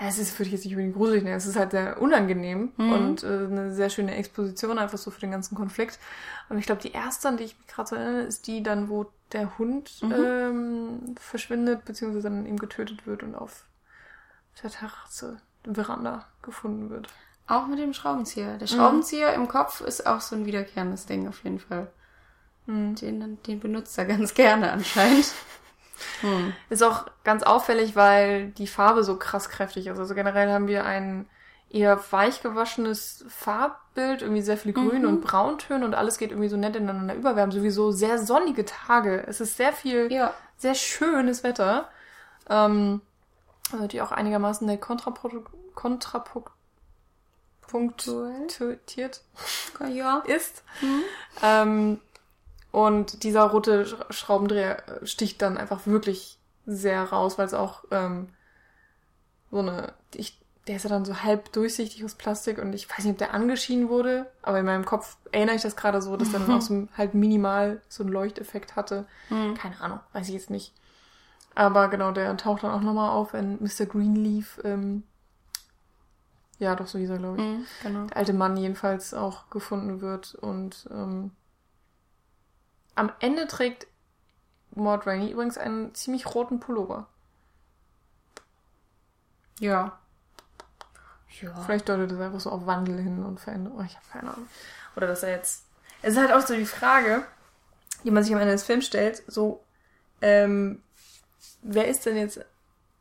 ja, es ist, würde ich jetzt nicht unbedingt gruselig nennen, es ist halt sehr unangenehm mhm. und äh, eine sehr schöne Exposition einfach so für den ganzen Konflikt. Und ich glaube, die erste, an die ich mich gerade so erinnere, ist die dann, wo der Hund mhm. ähm, verschwindet, beziehungsweise dann eben getötet wird und auf der Terrasse, der Veranda gefunden wird. Auch mit dem Schraubenzieher. Der Schraubenzieher mhm. im Kopf ist auch so ein wiederkehrendes Ding auf jeden Fall. Mhm. Den, den benutzt er ganz gerne anscheinend. Hm. Ist auch ganz auffällig, weil die Farbe so krass kräftig ist. Also generell haben wir ein eher weich gewaschenes Farbbild, irgendwie sehr viel Grün mhm. und Brauntöne und alles geht irgendwie so nett ineinander über. Wir haben sowieso sehr sonnige Tage. Es ist sehr viel, ja. sehr schönes Wetter. Ähm, also die auch einigermaßen nett kontraprodukt punktiert ja. ist. Mhm. Ähm, Und dieser rote Schraubendreher sticht dann einfach wirklich sehr raus, weil es auch ähm, so eine, ich, der ist ja dann so halb durchsichtig aus Plastik und ich weiß nicht, ob der angeschienen wurde, aber in meinem Kopf erinnere ich das gerade so, dass der dann auch so halt minimal so einen Leuchteffekt hatte. Mhm. Keine Ahnung, weiß ich jetzt nicht. Aber genau, der taucht dann auch nochmal auf, wenn Mr. Greenleaf, ähm, ja, doch so hieß er, glaube ich. Mhm, genau. Der alte Mann jedenfalls auch gefunden wird und ähm, am Ende trägt Maud Rainey übrigens einen ziemlich roten Pullover. Ja. Ja. Vielleicht deutet es einfach so auf Wandel hin und Veränderung. Oh, ich habe keine Ahnung. Oder dass er jetzt. Es ist halt auch so die Frage, die man sich am Ende des Films stellt, so, ähm, wer ist denn jetzt,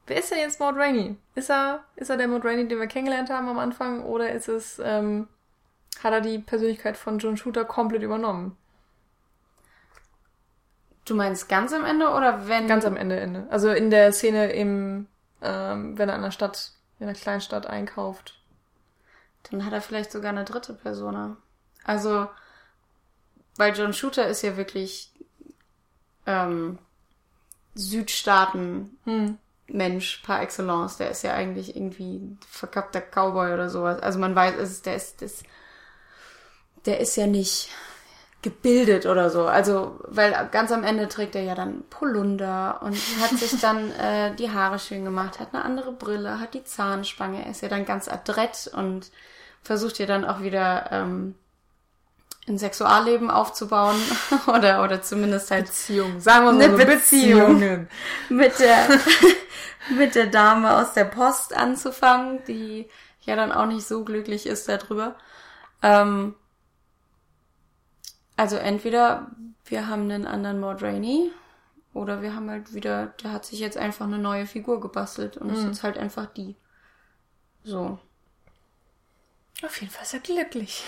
wer ist denn jetzt Maud Rainey? Ist er, ist er der Maud Rainey, den wir kennengelernt haben am Anfang, oder ist es, ähm, hat er die Persönlichkeit von John Shooter komplett übernommen? Du meinst ganz am Ende oder wenn? Ganz am Ende, Ende. Also in der Szene im, ähm, wenn er in der Stadt, in der Kleinstadt einkauft. Dann hat er vielleicht sogar eine dritte Persona. Also, weil John Shooter ist ja wirklich ähm, Südstaaten hm. Mensch par excellence. Der ist ja eigentlich irgendwie verkappter Cowboy oder sowas. Also man weiß, es ist, der ist, das, der ist ja nicht gebildet oder so. Also, weil ganz am Ende trägt er ja dann Polunder und hat sich dann äh, die Haare schön gemacht, hat eine andere Brille, hat die Zahnspange, er ist ja dann ganz adrett und versucht ja dann auch wieder ähm, ein Sexualleben aufzubauen oder oder zumindest halt Beziehung, sagen wir mal eine so Beziehung Beziehungen. mit der mit der Dame aus der Post anzufangen, die ja dann auch nicht so glücklich ist darüber. Ähm, also entweder wir haben einen anderen Maud Rainey oder wir haben halt wieder, der hat sich jetzt einfach eine neue Figur gebastelt und mhm. ist jetzt halt einfach die. So. Auf jeden Fall ist er glücklich.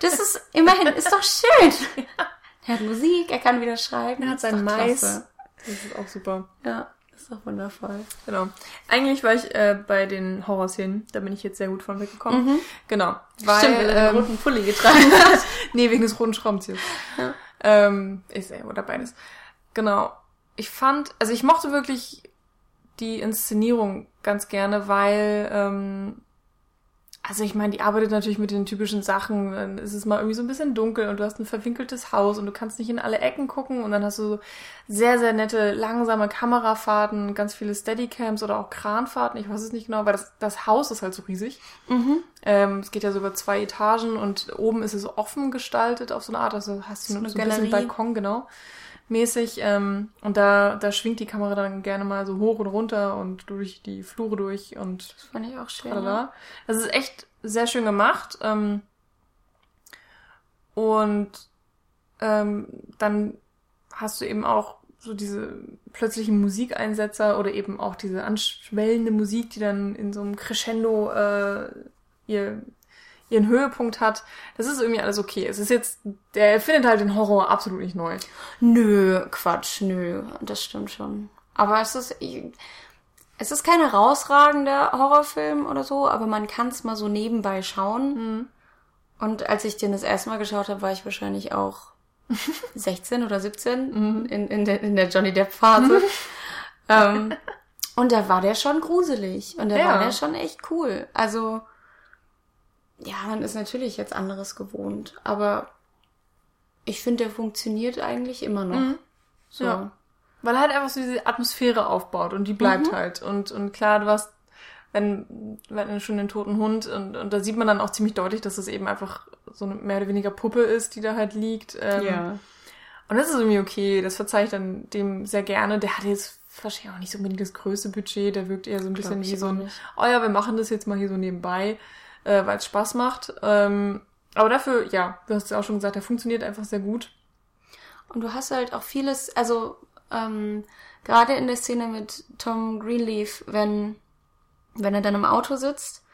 Das ist immerhin, ist doch schön. ja. Er hat Musik, er kann wieder schreiben. Er hat sein Mais. Das ist auch super. Ja. Ist doch wundervoll. Genau. Eigentlich war ich äh, bei den Horrorszenen, da bin ich jetzt sehr gut von weggekommen. Mhm. Genau. Weil, Stimmt, weil er ähm, den roten Pulli getragen hat. nee, wegen des roten Schraubenziehers. Ja. Ähm, ist ja, oder beides. Genau. Ich fand, also ich mochte wirklich die Inszenierung ganz gerne, weil ähm, also ich meine, die arbeitet natürlich mit den typischen Sachen. Dann ist es mal irgendwie so ein bisschen dunkel und du hast ein verwinkeltes Haus und du kannst nicht in alle Ecken gucken und dann hast du sehr, sehr nette, langsame Kamerafahrten, ganz viele Steadycams oder auch Kranfahrten. Ich weiß es nicht genau, weil das, das Haus ist halt so riesig. Mhm. Ähm, es geht ja so über zwei Etagen und oben ist es offen gestaltet auf so eine Art. Also hast du so, so ein bisschen Balkon, genau mäßig. Ähm, und da, da schwingt die Kamera dann gerne mal so hoch und runter und durch die Flure durch und. Das fand ich auch schön. Ja. Das ist echt sehr schön gemacht. Ähm, und ähm, dann hast du eben auch so diese plötzlichen Musikeinsetzer oder eben auch diese anschwellende Musik, die dann in so einem Crescendo äh, ihr ihren Höhepunkt hat. Das ist irgendwie alles okay. Es ist jetzt, der findet halt den Horror absolut nicht neu. Nö, Quatsch, nö, das stimmt schon. Aber es ist, es ist kein herausragender Horrorfilm oder so, aber man kann es mal so nebenbei schauen. Mhm. Und als ich den das erste Mal geschaut habe, war ich wahrscheinlich auch 16 oder 17 mhm. in, in, der, in der Johnny Depp Phase. ähm, und da war der schon gruselig und da ja. war der schon echt cool. Also ja, man ist natürlich jetzt anderes gewohnt, aber ich finde, der funktioniert eigentlich immer noch. Mhm. So. Ja. Weil er halt einfach so diese Atmosphäre aufbaut und die bleibt mhm. halt. Und, und klar, du hast, wenn, wenn schon den toten Hund und, und da sieht man dann auch ziemlich deutlich, dass es eben einfach so eine mehr oder weniger Puppe ist, die da halt liegt. Ähm, ja. Und das ist irgendwie okay, das verzeihe ich dann dem sehr gerne. Der hat jetzt wahrscheinlich auch nicht so unbedingt das größte Budget, der wirkt eher so ein bisschen wie so ein, oh ja, wir machen das jetzt mal hier so nebenbei äh, weil es Spaß macht. Ähm, aber dafür, ja, du hast ja auch schon gesagt, der funktioniert einfach sehr gut. Und du hast halt auch vieles, also ähm, gerade in der Szene mit Tom Greenleaf, wenn, wenn er dann im Auto sitzt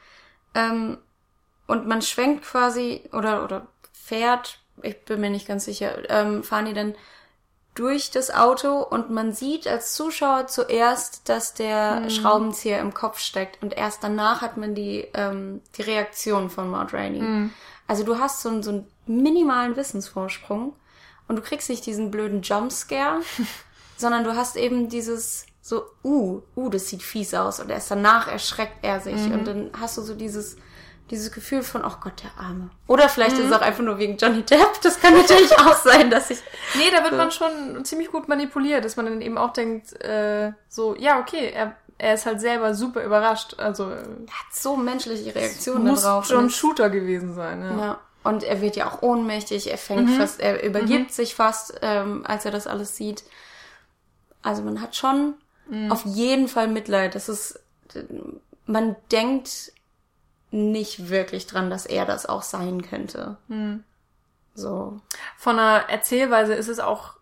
ähm, und man schwenkt quasi oder, oder fährt, ich bin mir nicht ganz sicher, ähm, fahren die dann durch das Auto und man sieht als Zuschauer zuerst, dass der mhm. Schraubenzieher im Kopf steckt und erst danach hat man die, ähm, die Reaktion von Maud Rainey. Mhm. Also du hast so, einen, so einen minimalen Wissensvorsprung und du kriegst nicht diesen blöden Jumpscare, sondern du hast eben dieses so, uh, uh, das sieht fies aus und erst danach erschreckt er sich mhm. und dann hast du so dieses dieses Gefühl von, oh Gott, der Arme. Oder vielleicht mhm. ist es auch einfach nur wegen Johnny Depp. Das kann natürlich auch sein, dass ich. Nee, da wird so. man schon ziemlich gut manipuliert, dass man dann eben auch denkt, äh, so, ja, okay, er, er ist halt selber super überrascht. Also. Er hat so menschliche Reaktionen muss darauf. schon ein Shooter gewesen sein, ja. ja. Und er wird ja auch ohnmächtig, er fängt mhm. fast, er übergibt mhm. sich fast, ähm, als er das alles sieht. Also man hat schon mhm. auf jeden Fall Mitleid. Das ist, man denkt nicht wirklich dran, dass er das auch sein könnte. Mhm. So. Von der Erzählweise ist es auch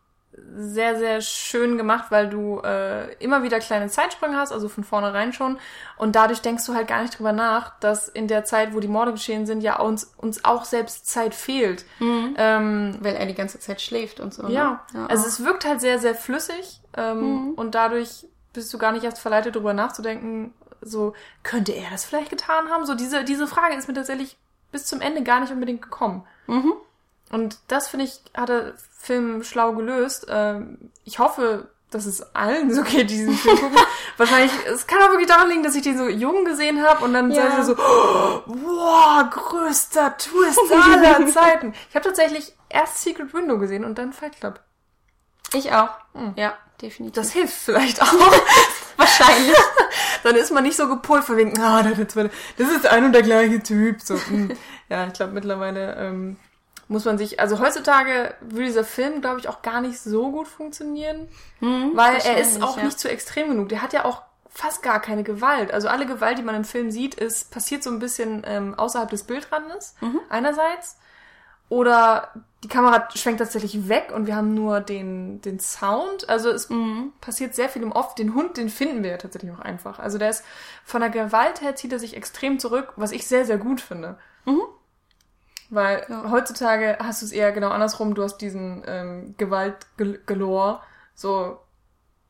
sehr, sehr schön gemacht, weil du äh, immer wieder kleine Zeitsprünge hast, also von vornherein schon. Und dadurch denkst du halt gar nicht drüber nach, dass in der Zeit, wo die Morde geschehen sind, ja uns, uns auch selbst Zeit fehlt. Mhm. Ähm, weil er die ganze Zeit schläft und so. Ja, ne? ja also es wirkt halt sehr, sehr flüssig ähm, mhm. und dadurch bist du gar nicht erst verleitet, drüber nachzudenken, so, könnte er das vielleicht getan haben? So, diese, diese Frage ist mir tatsächlich bis zum Ende gar nicht unbedingt gekommen. Mhm. Und das, finde ich, hat der Film schlau gelöst. Ähm, ich hoffe, dass es allen so geht, die diesen Film gucken. Wahrscheinlich, es kann auch wirklich daran liegen, dass ich den so jung gesehen habe und dann ja. sei so, oh, wow, größter Twist aller Zeiten. Ich habe tatsächlich erst Secret Window gesehen und dann Fight Club. Ich auch. Mhm. Ja, definitiv. Das hilft vielleicht auch. Wahrscheinlich. dann ist man nicht so gepolt von wegen, ah, das ist ein und der gleiche Typ. So, hm. ja, ich glaube mittlerweile ähm, muss man sich, also heutzutage würde dieser Film, glaube ich, auch gar nicht so gut funktionieren, mhm, weil er ist auch ja. nicht zu extrem genug. Der hat ja auch fast gar keine Gewalt. Also alle Gewalt, die man im Film sieht, ist passiert so ein bisschen ähm, außerhalb des Bildrandes mhm. einerseits oder die Kamera schwenkt tatsächlich weg und wir haben nur den, den Sound. Also es mhm. passiert sehr viel im Off. Den Hund, den finden wir ja tatsächlich auch einfach. Also der ist von der Gewalt her zieht er sich extrem zurück, was ich sehr, sehr gut finde. Mhm. Weil ja. heutzutage hast du es eher genau andersrum. Du hast diesen ähm, Gewalt-Galore, so,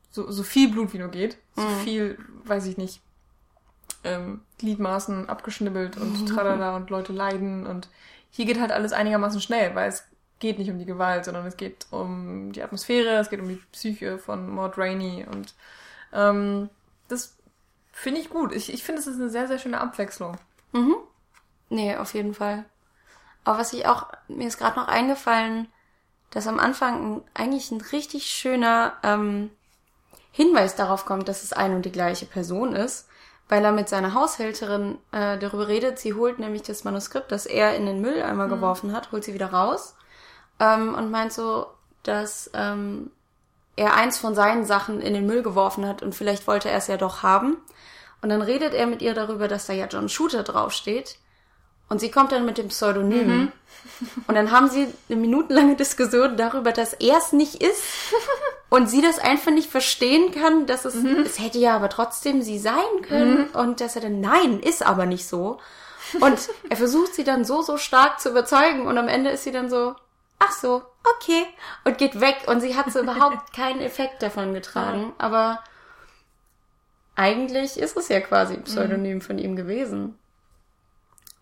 so, so viel Blut wie nur geht. So mhm. viel, weiß ich nicht, ähm, Gliedmaßen abgeschnibbelt und tralala und Leute leiden und hier geht halt alles einigermaßen schnell, weil es geht nicht um die Gewalt, sondern es geht um die Atmosphäre, es geht um die Psyche von Maud Rainey und ähm, das finde ich gut. Ich, ich finde, es ist eine sehr, sehr schöne Abwechslung. Mhm. Nee, auf jeden Fall. Aber was ich auch, mir ist gerade noch eingefallen, dass am Anfang eigentlich ein richtig schöner ähm, Hinweis darauf kommt, dass es ein und die gleiche Person ist weil er mit seiner Haushälterin äh, darüber redet. Sie holt nämlich das Manuskript, das er in den Mülleimer mhm. geworfen hat, holt sie wieder raus ähm, und meint so, dass ähm, er eins von seinen Sachen in den Müll geworfen hat und vielleicht wollte er es ja doch haben. Und dann redet er mit ihr darüber, dass da ja John Shooter draufsteht. Und sie kommt dann mit dem Pseudonym. Mhm. Und dann haben sie eine minutenlange Diskussion darüber, dass er es nicht ist. Und sie das einfach nicht verstehen kann, dass es, mhm. es hätte ja aber trotzdem sie sein können. Mhm. Und dass er dann, nein, ist aber nicht so. Und er versucht sie dann so, so stark zu überzeugen. Und am Ende ist sie dann so, ach so, okay. Und geht weg. Und sie hat so überhaupt keinen Effekt davon getragen. Aber eigentlich ist es ja quasi ein Pseudonym mhm. von ihm gewesen.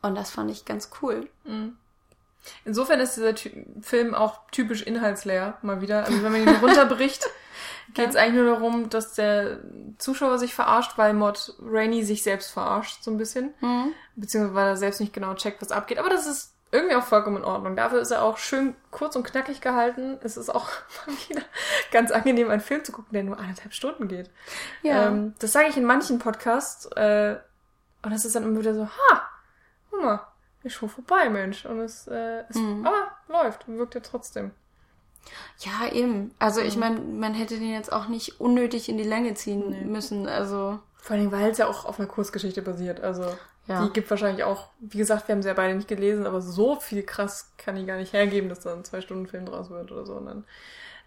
Und das fand ich ganz cool. Mhm. Insofern ist dieser Ty Film auch typisch inhaltsleer, mal wieder. Also wenn man ihn runterbricht, geht es ja. eigentlich nur darum, dass der Zuschauer sich verarscht, weil Mod Rainey sich selbst verarscht, so ein bisschen. Mhm. Beziehungsweise weil er selbst nicht genau checkt, was abgeht. Aber das ist irgendwie auch vollkommen in Ordnung. Dafür ist er auch schön kurz und knackig gehalten. Es ist auch mal wieder ganz angenehm, einen Film zu gucken, der nur eineinhalb Stunden geht. Ja. Ähm, das sage ich in manchen Podcasts. Äh, und das ist dann immer wieder so, ha, guck mal, ist schon vorbei, Mensch. Und es, äh, es mhm. aber läuft, wirkt ja trotzdem. Ja, eben. Also mhm. ich meine, man hätte den jetzt auch nicht unnötig in die Länge ziehen nee. müssen. Also vor allem, weil es ja auch auf einer Kurzgeschichte basiert. Also ja. die gibt wahrscheinlich auch, wie gesagt, wir haben sie ja beide nicht gelesen, aber so viel krass kann die gar nicht hergeben, dass da ein zwei Stunden Film draus wird oder so. Und dann,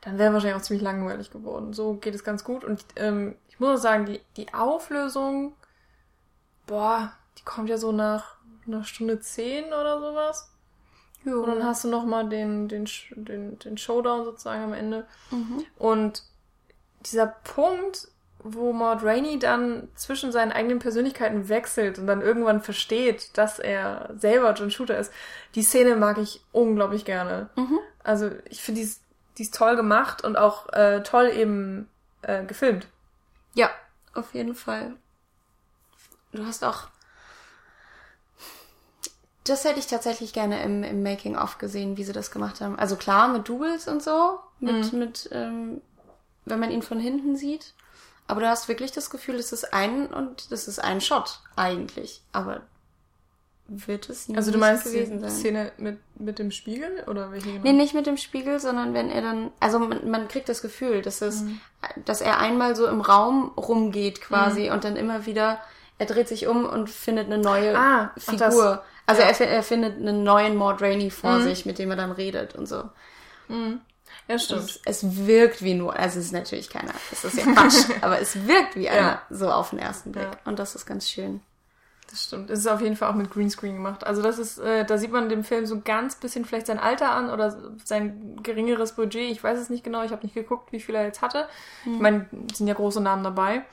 dann wäre wahrscheinlich auch ziemlich langweilig geworden. So geht es ganz gut. Und ähm, ich muss auch sagen, die, die Auflösung, boah, die kommt ja so nach einer Stunde zehn oder sowas. Jo. Und dann hast du nochmal den, den, den, den Showdown sozusagen am Ende. Mhm. Und dieser Punkt, wo Maud Rainey dann zwischen seinen eigenen Persönlichkeiten wechselt und dann irgendwann versteht, dass er selber John Shooter ist, die Szene mag ich unglaublich gerne. Mhm. Also ich finde die die ist toll gemacht und auch äh, toll eben äh, gefilmt. Ja, auf jeden Fall. Du hast auch. Das hätte ich tatsächlich gerne im, im Making-of gesehen, wie sie das gemacht haben. Also klar, mit Doubles und so, mit, mhm. mit ähm, wenn man ihn von hinten sieht. Aber du hast wirklich das Gefühl, es ist ein und das ist ein Shot eigentlich. Aber wird es nie Also du meinst gewesen die sein. Szene mit, mit dem Spiegel oder welche genau? Nee, nicht mit dem Spiegel, sondern wenn er dann, also man, man kriegt das Gefühl, dass es, mhm. dass er einmal so im Raum rumgeht quasi mhm. und dann immer wieder, er dreht sich um und findet eine neue ah, Figur. Das, also ja. er, er findet einen neuen Maud Rainey vor mhm. sich, mit dem er dann redet und so. Mhm. Ja, stimmt. Es, es, wirkt wie nur, also es ist natürlich keiner, das ist ja Quatsch, aber es wirkt wie einer, ja. so auf den ersten Blick. Ja. Und das ist ganz schön. Das stimmt. Es ist auf jeden Fall auch mit Greenscreen gemacht. Also das ist, äh, da sieht man dem Film so ganz bisschen vielleicht sein Alter an oder sein geringeres Budget. Ich weiß es nicht genau. Ich habe nicht geguckt, wie viel er jetzt hatte. Mhm. Ich meine, sind ja große Namen dabei.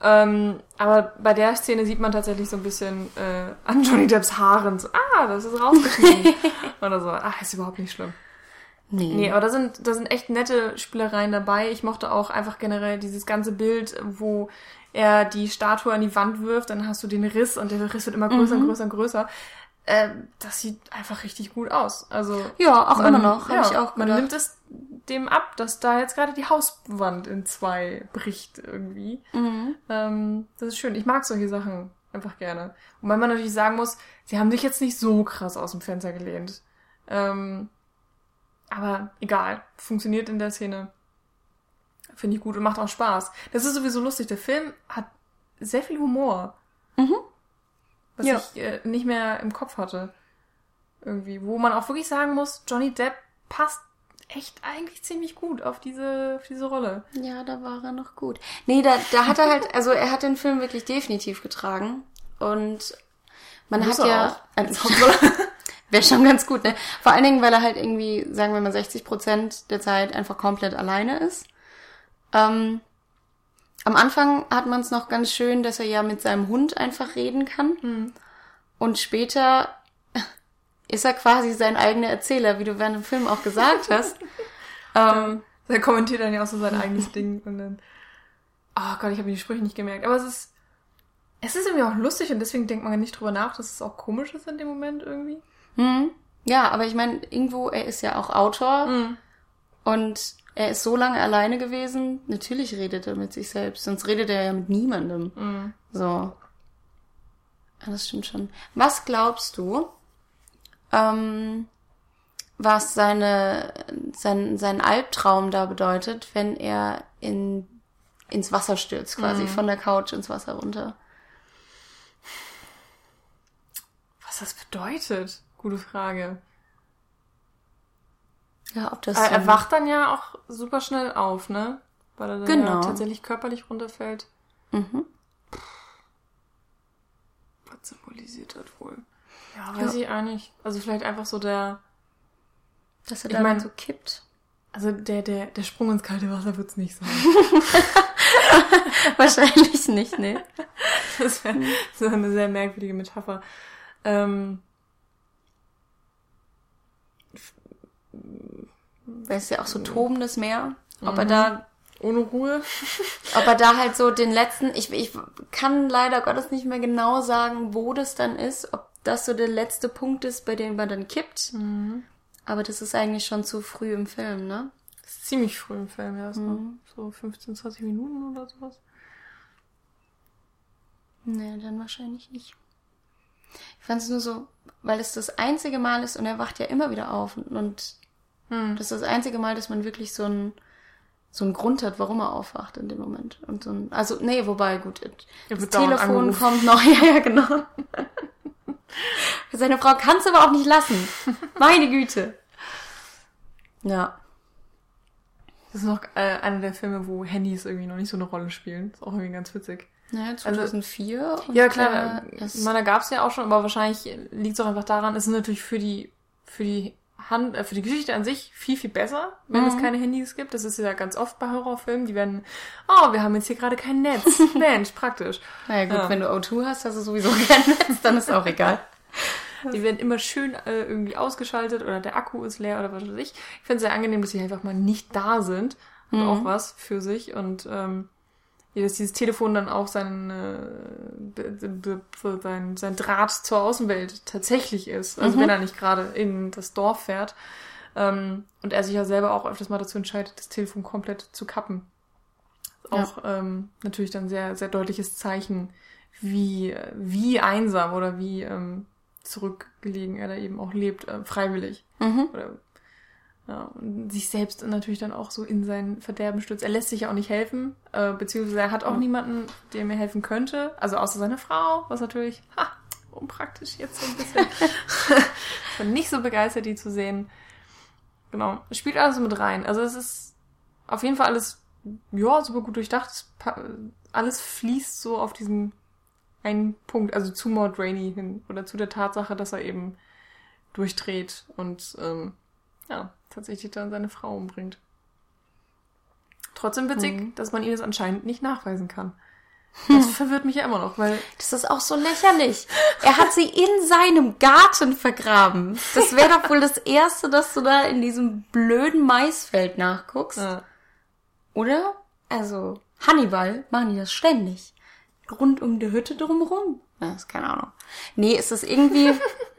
Ähm, aber bei der Szene sieht man tatsächlich so ein bisschen äh, an Johnny Depps Haaren. So, ah, das ist rausgeschnitten. oder so. Ah, ist überhaupt nicht schlimm. Nee. Nee, aber da sind, da sind echt nette Spielereien dabei. Ich mochte auch einfach generell dieses ganze Bild, wo er die Statue an die Wand wirft, dann hast du den Riss und der Riss wird immer größer mhm. und größer und größer. Äh, das sieht einfach richtig gut aus. Also ja, auch man, immer noch. Ja, ich auch man nimmt es dem ab, dass da jetzt gerade die Hauswand in zwei bricht irgendwie. Mhm. Ähm, das ist schön. Ich mag solche Sachen einfach gerne. Und weil man natürlich sagen muss, sie haben sich jetzt nicht so krass aus dem Fenster gelehnt. Ähm, aber egal, funktioniert in der Szene. Finde ich gut und macht auch Spaß. Das ist sowieso lustig. Der Film hat sehr viel Humor. Mhm. Was ja. ich äh, nicht mehr im Kopf hatte. Irgendwie. Wo man auch wirklich sagen muss, Johnny Depp passt echt eigentlich ziemlich gut auf diese, auf diese Rolle. Ja, da war er noch gut. Nee, da, da hat er halt, also er hat den Film wirklich definitiv getragen. Und man Muss hat ja. Äh, Wäre schon ganz gut, ne? Vor allen Dingen, weil er halt irgendwie, sagen wir mal, 60 Prozent der Zeit einfach komplett alleine ist. Ähm, am Anfang hat man es noch ganz schön, dass er ja mit seinem Hund einfach reden kann. Mhm. Und später ist er quasi sein eigener Erzähler, wie du während dem Film auch gesagt hast. ähm, er kommentiert dann ja auch so sein eigenes Ding und dann. Oh Gott, ich habe die Sprüche nicht gemerkt. Aber es ist. Es ist irgendwie auch lustig und deswegen denkt man nicht drüber nach, dass es auch komisch ist in dem Moment irgendwie. Mhm. Ja, aber ich meine, irgendwo, er ist ja auch Autor mhm. und er ist so lange alleine gewesen. Natürlich redet er mit sich selbst, sonst redet er ja mit niemandem. Mhm. So. Ja, das stimmt schon. Was glaubst du, ähm, was seine, sein, sein Albtraum da bedeutet, wenn er in, ins Wasser stürzt, quasi mhm. von der Couch ins Wasser runter? Was das bedeutet? Gute Frage. Ja, ob das. Er, er wacht dann ja auch super schnell auf, ne? Weil er dann genau. ja tatsächlich körperlich runterfällt. Mhm. Was symbolisiert das wohl? Ja, weiß ja. ich auch nicht. Also vielleicht einfach so der. Dass er dann mein, so kippt. Also der, der, der Sprung ins kalte Wasser wird's nicht sein. Wahrscheinlich nicht, ne? Das wäre so eine sehr merkwürdige Metapher. Ähm, weil es ja auch so tobendes Meer, ob mhm. er da ohne Ruhe. ob er da halt so den letzten, ich, ich kann leider Gottes nicht mehr genau sagen, wo das dann ist, ob das so der letzte Punkt ist, bei dem man dann kippt. Mhm. Aber das ist eigentlich schon zu früh im Film, ne? Das ist ziemlich früh im Film, ja. Mhm. So 15, 20 Minuten oder sowas. Nee, dann wahrscheinlich nicht. Ich fand es nur so, weil es das einzige Mal ist und er wacht ja immer wieder auf und, und hm. Das ist das einzige Mal, dass man wirklich so ein so einen Grund hat, warum er aufwacht in dem Moment. Und so ein, also, nee, wobei, gut, das Telefon kommt noch, ja, ja, genau. Seine Frau kann es aber auch nicht lassen. Meine Güte. Ja. Das ist noch äh, einer der Filme, wo Handys irgendwie noch nicht so eine Rolle spielen. Ist auch irgendwie ganz witzig. Naja, 2004. Also, ja, klar. Äh, ich meine, da gab es ja auch schon, aber wahrscheinlich liegt es auch einfach daran, es ist natürlich für die, für die Hand, äh, für die Geschichte an sich viel, viel besser, wenn mhm. es keine Handys gibt. Das ist ja ganz oft bei Horrorfilmen. Die werden, oh, wir haben jetzt hier gerade kein Netz. Mensch, praktisch. Naja gut, ja. wenn du O2 hast, hast du sowieso kein Netz, dann ist auch egal. Die werden immer schön äh, irgendwie ausgeschaltet oder der Akku ist leer oder was weiß ich. Ich finde es sehr angenehm, dass sie einfach mal nicht da sind. Und mhm. auch was für sich. Und ähm, dass dieses Telefon dann auch sein, äh, sein, sein Draht zur Außenwelt tatsächlich ist. Also mhm. wenn er nicht gerade in das Dorf fährt. Ähm, und er sich ja selber auch öfters mal dazu entscheidet, das Telefon komplett zu kappen. Auch ja. ähm, natürlich dann sehr, sehr deutliches Zeichen, wie, wie einsam oder wie ähm, zurückgelegen er da eben auch lebt, äh, freiwillig. Mhm. Oder, ja, und sich selbst natürlich dann auch so in sein Verderben stürzt. Er lässt sich ja auch nicht helfen, äh, beziehungsweise er hat auch mhm. niemanden, der mir helfen könnte, also außer seine Frau, was natürlich, ha, unpraktisch jetzt so ein bisschen. ich bin nicht so begeistert, die zu sehen. Genau, es spielt alles mit rein. Also es ist auf jeden Fall alles, ja, super gut durchdacht. Alles fließt so auf diesen einen Punkt, also zu Maud Rainey hin oder zu der Tatsache, dass er eben durchdreht und ähm, ja, tatsächlich dann seine Frau umbringt. Trotzdem witzig, mhm. dass man ihm das anscheinend nicht nachweisen kann. Das hm. verwirrt mich ja immer noch, weil. Das ist auch so lächerlich. Er hat sie in seinem Garten vergraben. Das wäre doch wohl das Erste, dass du da in diesem blöden Maisfeld nachguckst. Ja. Oder? Also, Hannibal machen die das ständig. Rund um die Hütte drumherum. Ja, ist keine Ahnung. Nee, ist das irgendwie.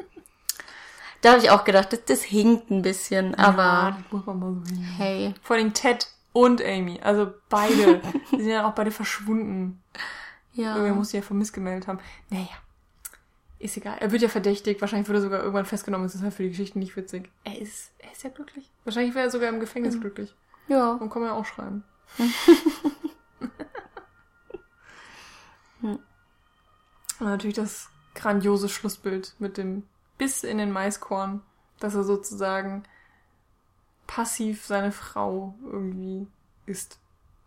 da habe ich auch gedacht, das, das hinkt ein bisschen, aber. Ja, das muss man mal so hey. Vor allem Ted und Amy. Also beide. die sind ja auch beide verschwunden. Ja. Irgendwer muss sie ja vermisst gemeldet haben. Naja. Ist egal. Er wird ja verdächtigt. Wahrscheinlich wird er sogar irgendwann festgenommen. Das ist halt für die Geschichte nicht witzig. Er ist, er ist ja glücklich. Wahrscheinlich wäre er sogar im Gefängnis mhm. glücklich. Ja. Und kann man ja auch schreiben. Und natürlich das grandiose Schlussbild mit dem Biss in den Maiskorn, dass er sozusagen passiv seine Frau irgendwie isst,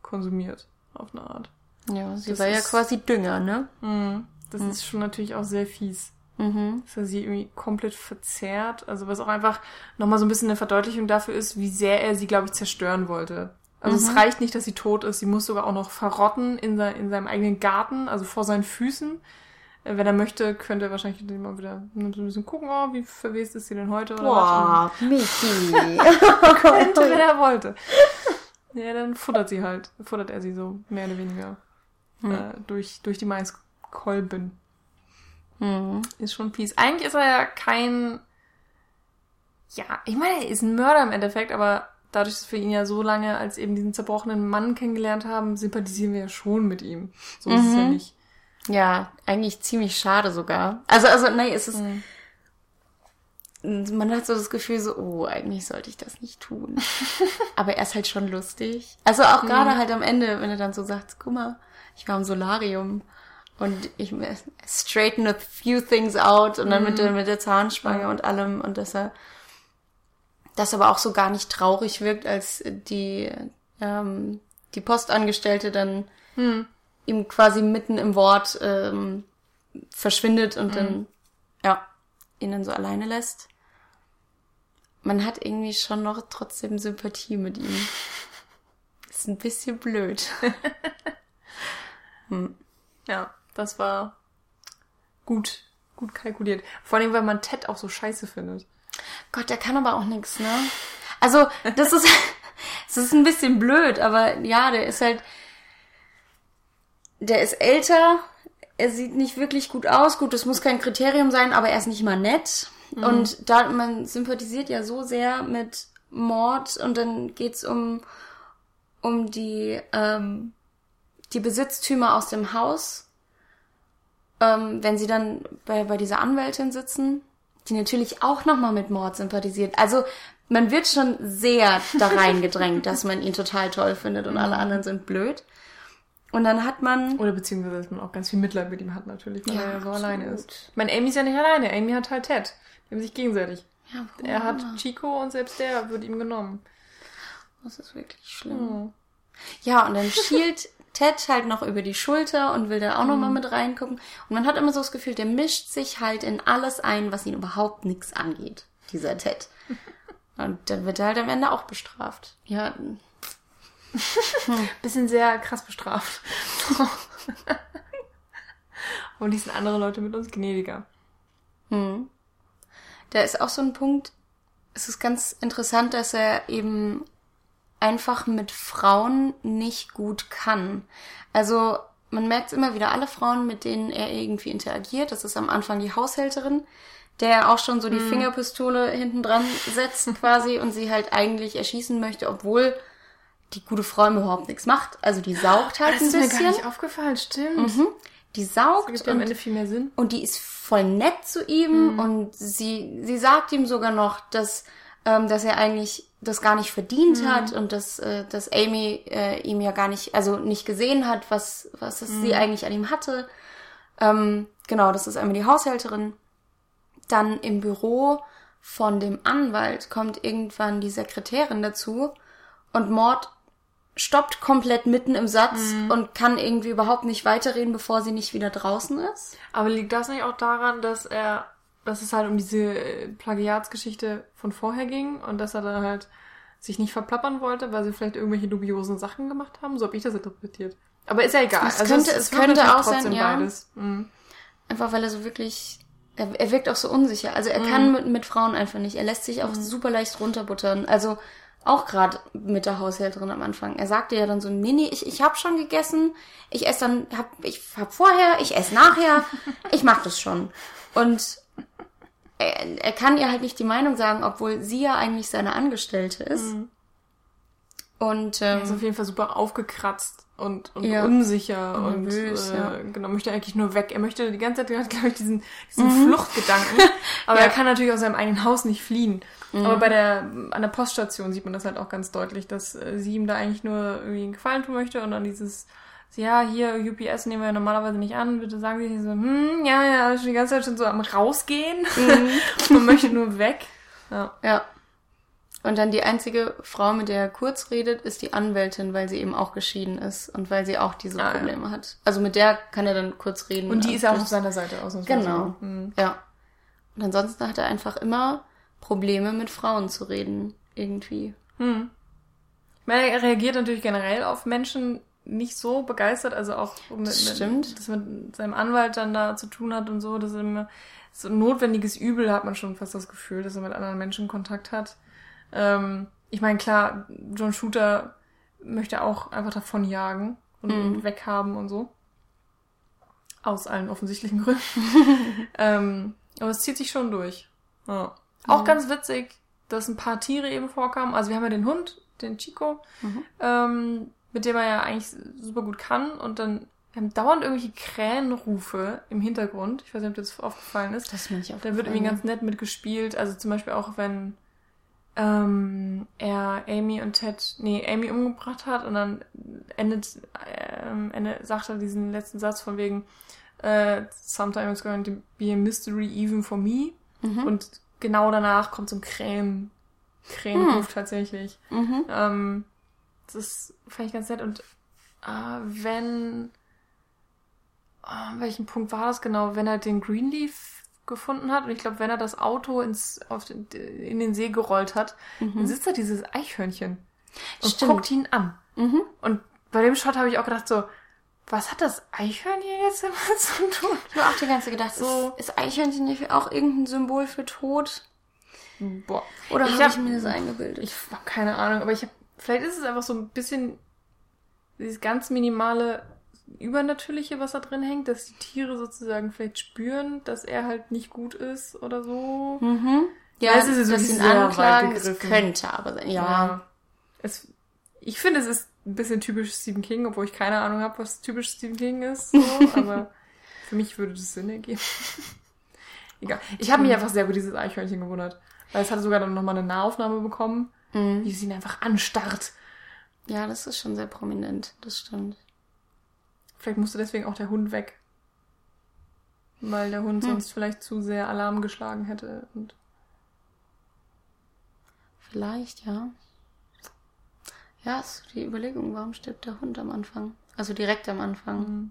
konsumiert, auf eine Art. Ja, sie das war ja quasi Dünger, ne? Mh, das mhm. ist schon natürlich auch sehr fies. Mhm. Dass er sie irgendwie komplett verzerrt. Also was auch einfach nochmal so ein bisschen eine Verdeutlichung dafür ist, wie sehr er sie, glaube ich, zerstören wollte. Also mhm. es reicht nicht, dass sie tot ist, sie muss sogar auch noch verrotten in, sein, in seinem eigenen Garten, also vor seinen Füßen. Äh, wenn er möchte, könnte er wahrscheinlich mal wieder so ein bisschen gucken, oh, wie verwest ist sie denn heute? Oder Boah, Michi. könnte, wenn er wollte. Ja, dann futtert sie halt, futtert er sie so, mehr oder weniger. Mhm. Äh, durch, durch die Maiskolben. Mhm. Ist schon fies. Eigentlich ist er ja kein, ja, ich meine, er ist ein Mörder im Endeffekt, aber dadurch, dass wir ihn ja so lange als eben diesen zerbrochenen Mann kennengelernt haben, sympathisieren wir ja schon mit ihm. So mhm. ist es ja mhm. nicht. Ja, eigentlich ziemlich schade sogar. Also, also, nein, es ist, mhm. man hat so das Gefühl so, oh, eigentlich sollte ich das nicht tun. Aber er ist halt schon lustig. Also auch gerade mhm. halt am Ende, wenn er dann so sagt, guck mal, ich war im Solarium und ich straighten a few things out und dann mit der, mhm. mit der Zahnspange und allem und dass er das aber auch so gar nicht traurig wirkt, als die, ähm, die Postangestellte dann hm. Ihm quasi mitten im Wort ähm, verschwindet und hm. dann, ja, ihn dann so alleine lässt. Man hat irgendwie schon noch trotzdem Sympathie mit ihm. Ist ein bisschen blöd. hm. Ja, das war gut, gut kalkuliert. Vor allem, weil man Ted auch so scheiße findet. Gott, der kann aber auch nichts, ne? Also, das ist, das ist ein bisschen blöd, aber ja, der ist halt, der ist älter, er sieht nicht wirklich gut aus. Gut, das muss kein Kriterium sein, aber er ist nicht mal nett. Mhm. Und da, man sympathisiert ja so sehr mit Mord und dann geht's um, um die, ähm, die Besitztümer aus dem Haus. Ähm, wenn sie dann bei, bei dieser Anwältin sitzen die natürlich auch nochmal mit Mord sympathisiert. Also man wird schon sehr da reingedrängt, dass man ihn total toll findet und alle mhm. anderen sind blöd. Und dann hat man. Oder beziehungsweise, dass man auch ganz viel Mitleid mit ihm hat, natürlich, weil ja, er ja so absolut. alleine ist. Ich meine, Amy ist ja nicht alleine. Amy hat halt Ted. Die haben sich gegenseitig. Ja, er hat Chico und selbst der wird ihm genommen. Das ist wirklich schlimm. Oh. Ja, und dann schielt Ted halt noch über die Schulter und will da auch mhm. noch mal mhm. mit reingucken. Und man hat immer so das Gefühl, der mischt sich halt in alles ein, was ihn überhaupt nichts angeht, dieser Ted. Und dann wird er halt am Ende auch bestraft. Ja. Hm. Bisschen sehr krass bestraft. Und die sind andere Leute mit uns gnädiger. Hm. da ist auch so ein Punkt, es ist ganz interessant, dass er eben einfach mit Frauen nicht gut kann. Also man merkt immer wieder, alle Frauen, mit denen er irgendwie interagiert, das ist am Anfang die Haushälterin, der auch schon so die mhm. Fingerpistole hinten dran setzt quasi und sie halt eigentlich erschießen möchte, obwohl die gute Frau überhaupt nichts macht. Also die saugt halt das ein bisschen. Das ist mir gar nicht aufgefallen, stimmt. Mhm. Die saugt. Das gibt und, am Ende viel mehr Sinn. Und die ist voll nett zu ihm mhm. und sie, sie sagt ihm sogar noch, dass, ähm, dass er eigentlich das gar nicht verdient mhm. hat und dass, äh, dass Amy äh, ihm ja gar nicht, also nicht gesehen hat, was, was es sie mhm. eigentlich an ihm hatte. Ähm, genau, das ist einmal die Haushälterin. Dann im Büro von dem Anwalt kommt irgendwann die Sekretärin dazu und Mord stoppt komplett mitten im Satz mhm. und kann irgendwie überhaupt nicht weiterreden, bevor sie nicht wieder draußen ist. Aber liegt das nicht auch daran, dass er, dass es halt um diese äh, Plagiatsgeschichte von vorher ging und dass er da halt sich nicht verplappern wollte, weil sie vielleicht irgendwelche dubiosen Sachen gemacht haben? So habe ich das interpretiert. Aber ist ja egal. Es also könnte, es, es könnte auch sein, ja. Beides. Mhm. Einfach weil er so wirklich er, er wirkt auch so unsicher. Also er mhm. kann mit, mit Frauen einfach nicht. Er lässt sich auch mhm. super leicht runterbuttern. Also auch gerade mit der Haushälterin am Anfang. Er sagte ja dann so, nee, nee, ich, ich habe schon gegessen, ich esse dann, hab, ich hab vorher, ich esse nachher, ich mach das schon. Und er, er kann ihr halt nicht die Meinung sagen, obwohl sie ja eigentlich seine Angestellte ist. Mhm. Und ähm, er ist auf jeden Fall super aufgekratzt und, und ja. unsicher und, und nervös, äh, ja. genau, möchte eigentlich nur weg. Er möchte die ganze Zeit, glaube ich, diesen, diesen mhm. Fluchtgedanken. Aber er kann natürlich aus seinem eigenen Haus nicht fliehen. Mhm. Aber bei der, an der Poststation sieht man das halt auch ganz deutlich, dass äh, sie ihm da eigentlich nur irgendwie einen Gefallen tun möchte und dann dieses, ja, hier, UPS nehmen wir ja normalerweise nicht an, bitte sagen sie so, hm, ja, ja, schon die ganze Zeit schon so am rausgehen mhm. und möchte nur weg. Ja. ja. Und dann die einzige Frau, mit der er kurz redet, ist die Anwältin, weil sie eben auch geschieden ist und weil sie auch diese ah, Probleme ja. hat. Also mit der kann er dann kurz reden. Und die ist ja auch auf seiner Seite aus. Genau. Mhm. Ja. Und ansonsten hat er einfach immer Probleme mit Frauen zu reden, irgendwie. Hm. Ich meine, er reagiert natürlich generell auf Menschen nicht so begeistert, also auch mit, Stimmt. mit, das mit seinem Anwalt dann da zu tun hat und so, dass er immer so ein notwendiges Übel hat man schon fast das Gefühl, dass er mit anderen Menschen Kontakt hat. Ähm, ich meine, klar, John Shooter möchte auch einfach davon jagen und, mhm. und weghaben und so. Aus allen offensichtlichen Gründen. ähm, aber es zieht sich schon durch. Ja. Auch mhm. ganz witzig, dass ein paar Tiere eben vorkamen. Also wir haben ja den Hund, den Chico, mhm. ähm, mit dem er ja eigentlich super gut kann. Und dann wir haben dauernd irgendwelche Krähenrufe im Hintergrund. Ich weiß nicht, ob dir das aufgefallen ist. Das ist mir nicht aufgefallen. Da wird irgendwie ganz nett mitgespielt. Also zum Beispiel auch, wenn ähm, er Amy und Ted, nee, Amy umgebracht hat und dann endet, ähm, endet, sagt er diesen letzten Satz von wegen, äh, sometimes it's going to be a mystery even for me. Mhm. Und genau danach kommt so ein Krähen, Krähenruf hm. tatsächlich. Mhm. Ähm, das fand ich ganz nett. Und äh, wenn, äh, welchen Punkt war das genau? Wenn er den Greenleaf gefunden hat und ich glaube, wenn er das Auto ins, auf den, in den See gerollt hat, mhm. dann sitzt da dieses Eichhörnchen und Stimmt. guckt ihn an. Mhm. Und bei dem Shot habe ich auch gedacht so, was hat das Eichhörnchen jetzt immer zu tun? Ich habe auch die ganze gedacht, so, ist, ist Eichhörnchen nicht auch irgendein Symbol für Tod? Boah. Oder habe hab ich mir das eingebildet? Ich habe keine Ahnung, aber ich habe, vielleicht ist es einfach so ein bisschen dieses ganz minimale Übernatürliche, was da drin hängt, dass die Tiere sozusagen vielleicht spüren, dass er halt nicht gut ist oder so. Mhm. Ja, es ist so das sind Anklagen, es könnte aber sein, ja. ja. Es, ich finde, es ist ein bisschen typisch Stephen King, obwohl ich keine Ahnung habe, was typisch Stephen King ist. So, aber für mich würde das Sinn ergeben. Egal. Ich habe mich einfach sehr über dieses Eichhörnchen gewundert. Weil es hat sogar dann nochmal eine Nahaufnahme bekommen, mhm. wie sie ihn einfach anstarrt. Ja, das ist schon sehr prominent, das stimmt. Vielleicht musste deswegen auch der Hund weg. Weil der Hund hm. sonst vielleicht zu sehr Alarm geschlagen hätte und. Vielleicht, ja. Ja, ist die Überlegung, warum stirbt der Hund am Anfang? Also direkt am Anfang. Mhm.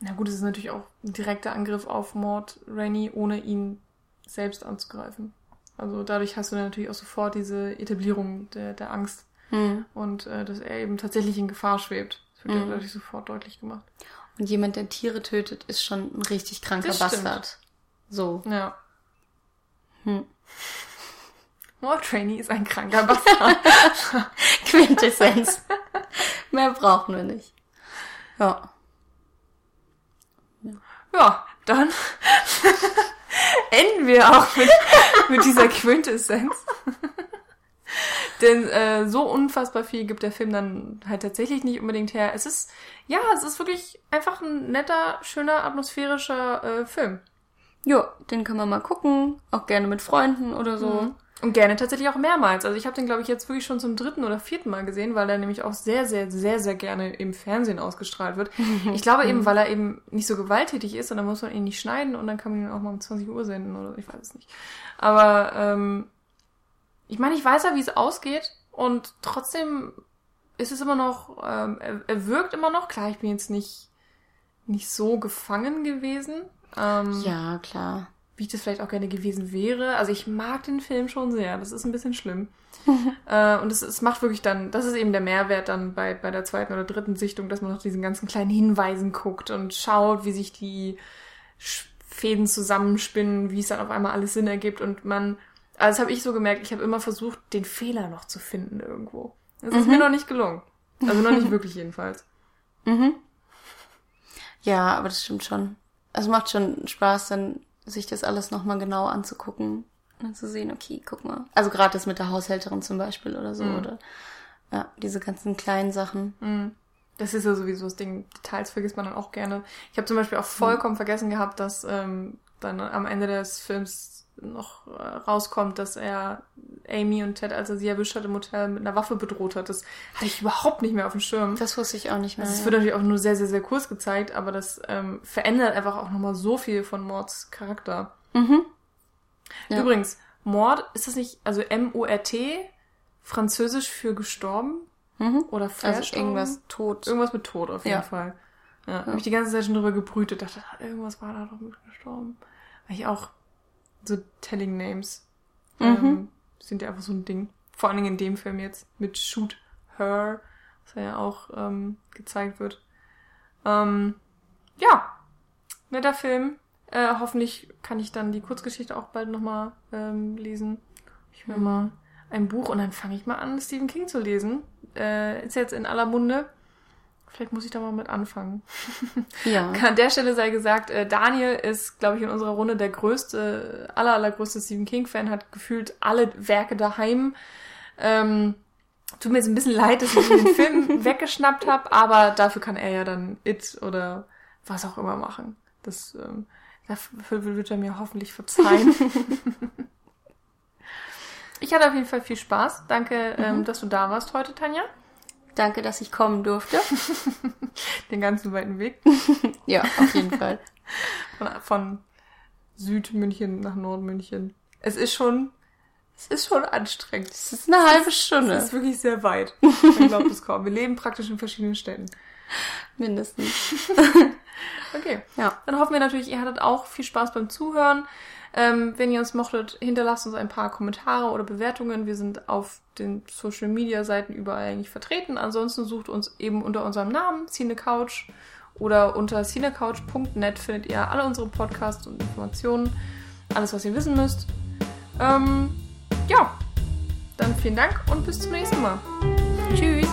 Na gut, es ist natürlich auch ein direkter Angriff auf Mord Rainy, ohne ihn selbst anzugreifen. Also dadurch hast du natürlich auch sofort diese Etablierung der, der Angst mhm. und äh, dass er eben tatsächlich in Gefahr schwebt. Das wird mhm. ja dadurch sofort deutlich gemacht. Und jemand, der Tiere tötet, ist schon ein richtig kranker das Bastard. So. Ja. Hm. More Trainee ist ein kranker Bastard. Quintessenz. Mehr brauchen wir nicht. Ja. Ja, dann enden wir auch mit, mit dieser Quintessenz. Denn äh, so unfassbar viel gibt der Film dann halt tatsächlich nicht unbedingt her. Es ist, ja, es ist wirklich einfach ein netter, schöner, atmosphärischer äh, Film. Ja, den kann man mal gucken, auch gerne mit Freunden oder so. Mhm. Und gerne tatsächlich auch mehrmals. Also ich habe den, glaube ich, jetzt wirklich schon zum dritten oder vierten Mal gesehen, weil er nämlich auch sehr, sehr, sehr, sehr gerne im Fernsehen ausgestrahlt wird. Ich glaube eben, weil er eben nicht so gewalttätig ist und dann muss man ihn nicht schneiden und dann kann man ihn auch mal um 20 Uhr senden oder ich weiß es nicht. Aber ähm, ich meine, ich weiß ja, wie es ausgeht und trotzdem ist es immer noch, ähm, er, er wirkt immer noch, klar, ich bin jetzt nicht, nicht so gefangen gewesen. Ähm, ja, klar wie ich das vielleicht auch gerne gewesen wäre. Also ich mag den Film schon sehr. Das ist ein bisschen schlimm. äh, und es, es macht wirklich dann, das ist eben der Mehrwert dann bei, bei der zweiten oder dritten Sichtung, dass man noch diesen ganzen kleinen Hinweisen guckt und schaut, wie sich die Fäden zusammenspinnen, wie es dann auf einmal alles Sinn ergibt und man, also das habe ich so gemerkt, ich habe immer versucht, den Fehler noch zu finden irgendwo. Das mhm. ist mir noch nicht gelungen. Also noch nicht wirklich jedenfalls. Mhm. Ja, aber das stimmt schon. Es macht schon Spaß, dann sich das alles nochmal genau anzugucken und zu sehen, okay, guck mal. Also gerade das mit der Haushälterin zum Beispiel oder so, mhm. oder ja, diese ganzen kleinen Sachen. Mhm. Das ist ja sowieso das Ding. Details vergisst man dann auch gerne. Ich habe zum Beispiel auch vollkommen mhm. vergessen gehabt, dass ähm, dann am Ende des Films noch äh, rauskommt, dass er Amy und Ted, als er sie erwischt hat im Hotel, mit einer Waffe bedroht hat. Das hatte ich überhaupt nicht mehr auf dem Schirm. Das wusste ich auch nicht mehr. Das wird natürlich auch nur sehr, sehr, sehr kurz gezeigt, aber das ähm, verändert einfach auch nochmal so viel von Mords Charakter. Mhm. Ja. Übrigens, Mord, ist das nicht, also M-O-R-T, französisch für gestorben? Mhm. Oder verstorben? Also irgendwas tot. Irgendwas mit Tod auf jeden ja. Fall. Ja, ja. habe ich die ganze Zeit schon drüber gebrütet, dachte, irgendwas war da doch mit gestorben. Weil ich auch so Telling Names mhm. ähm, sind ja einfach so ein Ding. Vor allen Dingen in dem Film jetzt mit Shoot Her, was ja auch ähm, gezeigt wird. Ähm, ja, netter Film. Äh, hoffentlich kann ich dann die Kurzgeschichte auch bald nochmal ähm, lesen. Ich will mhm. mal ein Buch und dann fange ich mal an, Stephen King zu lesen. Äh, ist jetzt in aller Munde. Vielleicht muss ich da mal mit anfangen. Ja. An der Stelle sei gesagt, äh, Daniel ist, glaube ich, in unserer Runde der größte, aller, allergrößte Stephen King-Fan, hat gefühlt alle Werke daheim. Ähm, tut mir jetzt ein bisschen leid, dass ich den Film weggeschnappt habe, aber dafür kann er ja dann It oder was auch immer machen. Das ähm, dafür wird er mir hoffentlich verzeihen. ich hatte auf jeden Fall viel Spaß. Danke, ähm, mhm. dass du da warst heute, Tanja. Danke, dass ich kommen durfte. Den ganzen weiten Weg. ja, auf jeden Fall. Von, von Südmünchen nach Nordmünchen. Es ist schon, es ist schon anstrengend. Es ist eine halbe Stunde. Es ist wirklich sehr weit. Man glaubt es kaum. Wir leben praktisch in verschiedenen Städten. Mindestens. okay. Ja. Dann hoffen wir natürlich, ihr hattet auch viel Spaß beim Zuhören. Ähm, wenn ihr uns mochtet, hinterlasst uns ein paar Kommentare oder Bewertungen. Wir sind auf den Social Media Seiten überall eigentlich vertreten. Ansonsten sucht uns eben unter unserem Namen CineCouch oder unter cinecouch.net findet ihr alle unsere Podcasts und Informationen. Alles, was ihr wissen müsst. Ähm, ja, dann vielen Dank und bis zum nächsten Mal. Tschüss.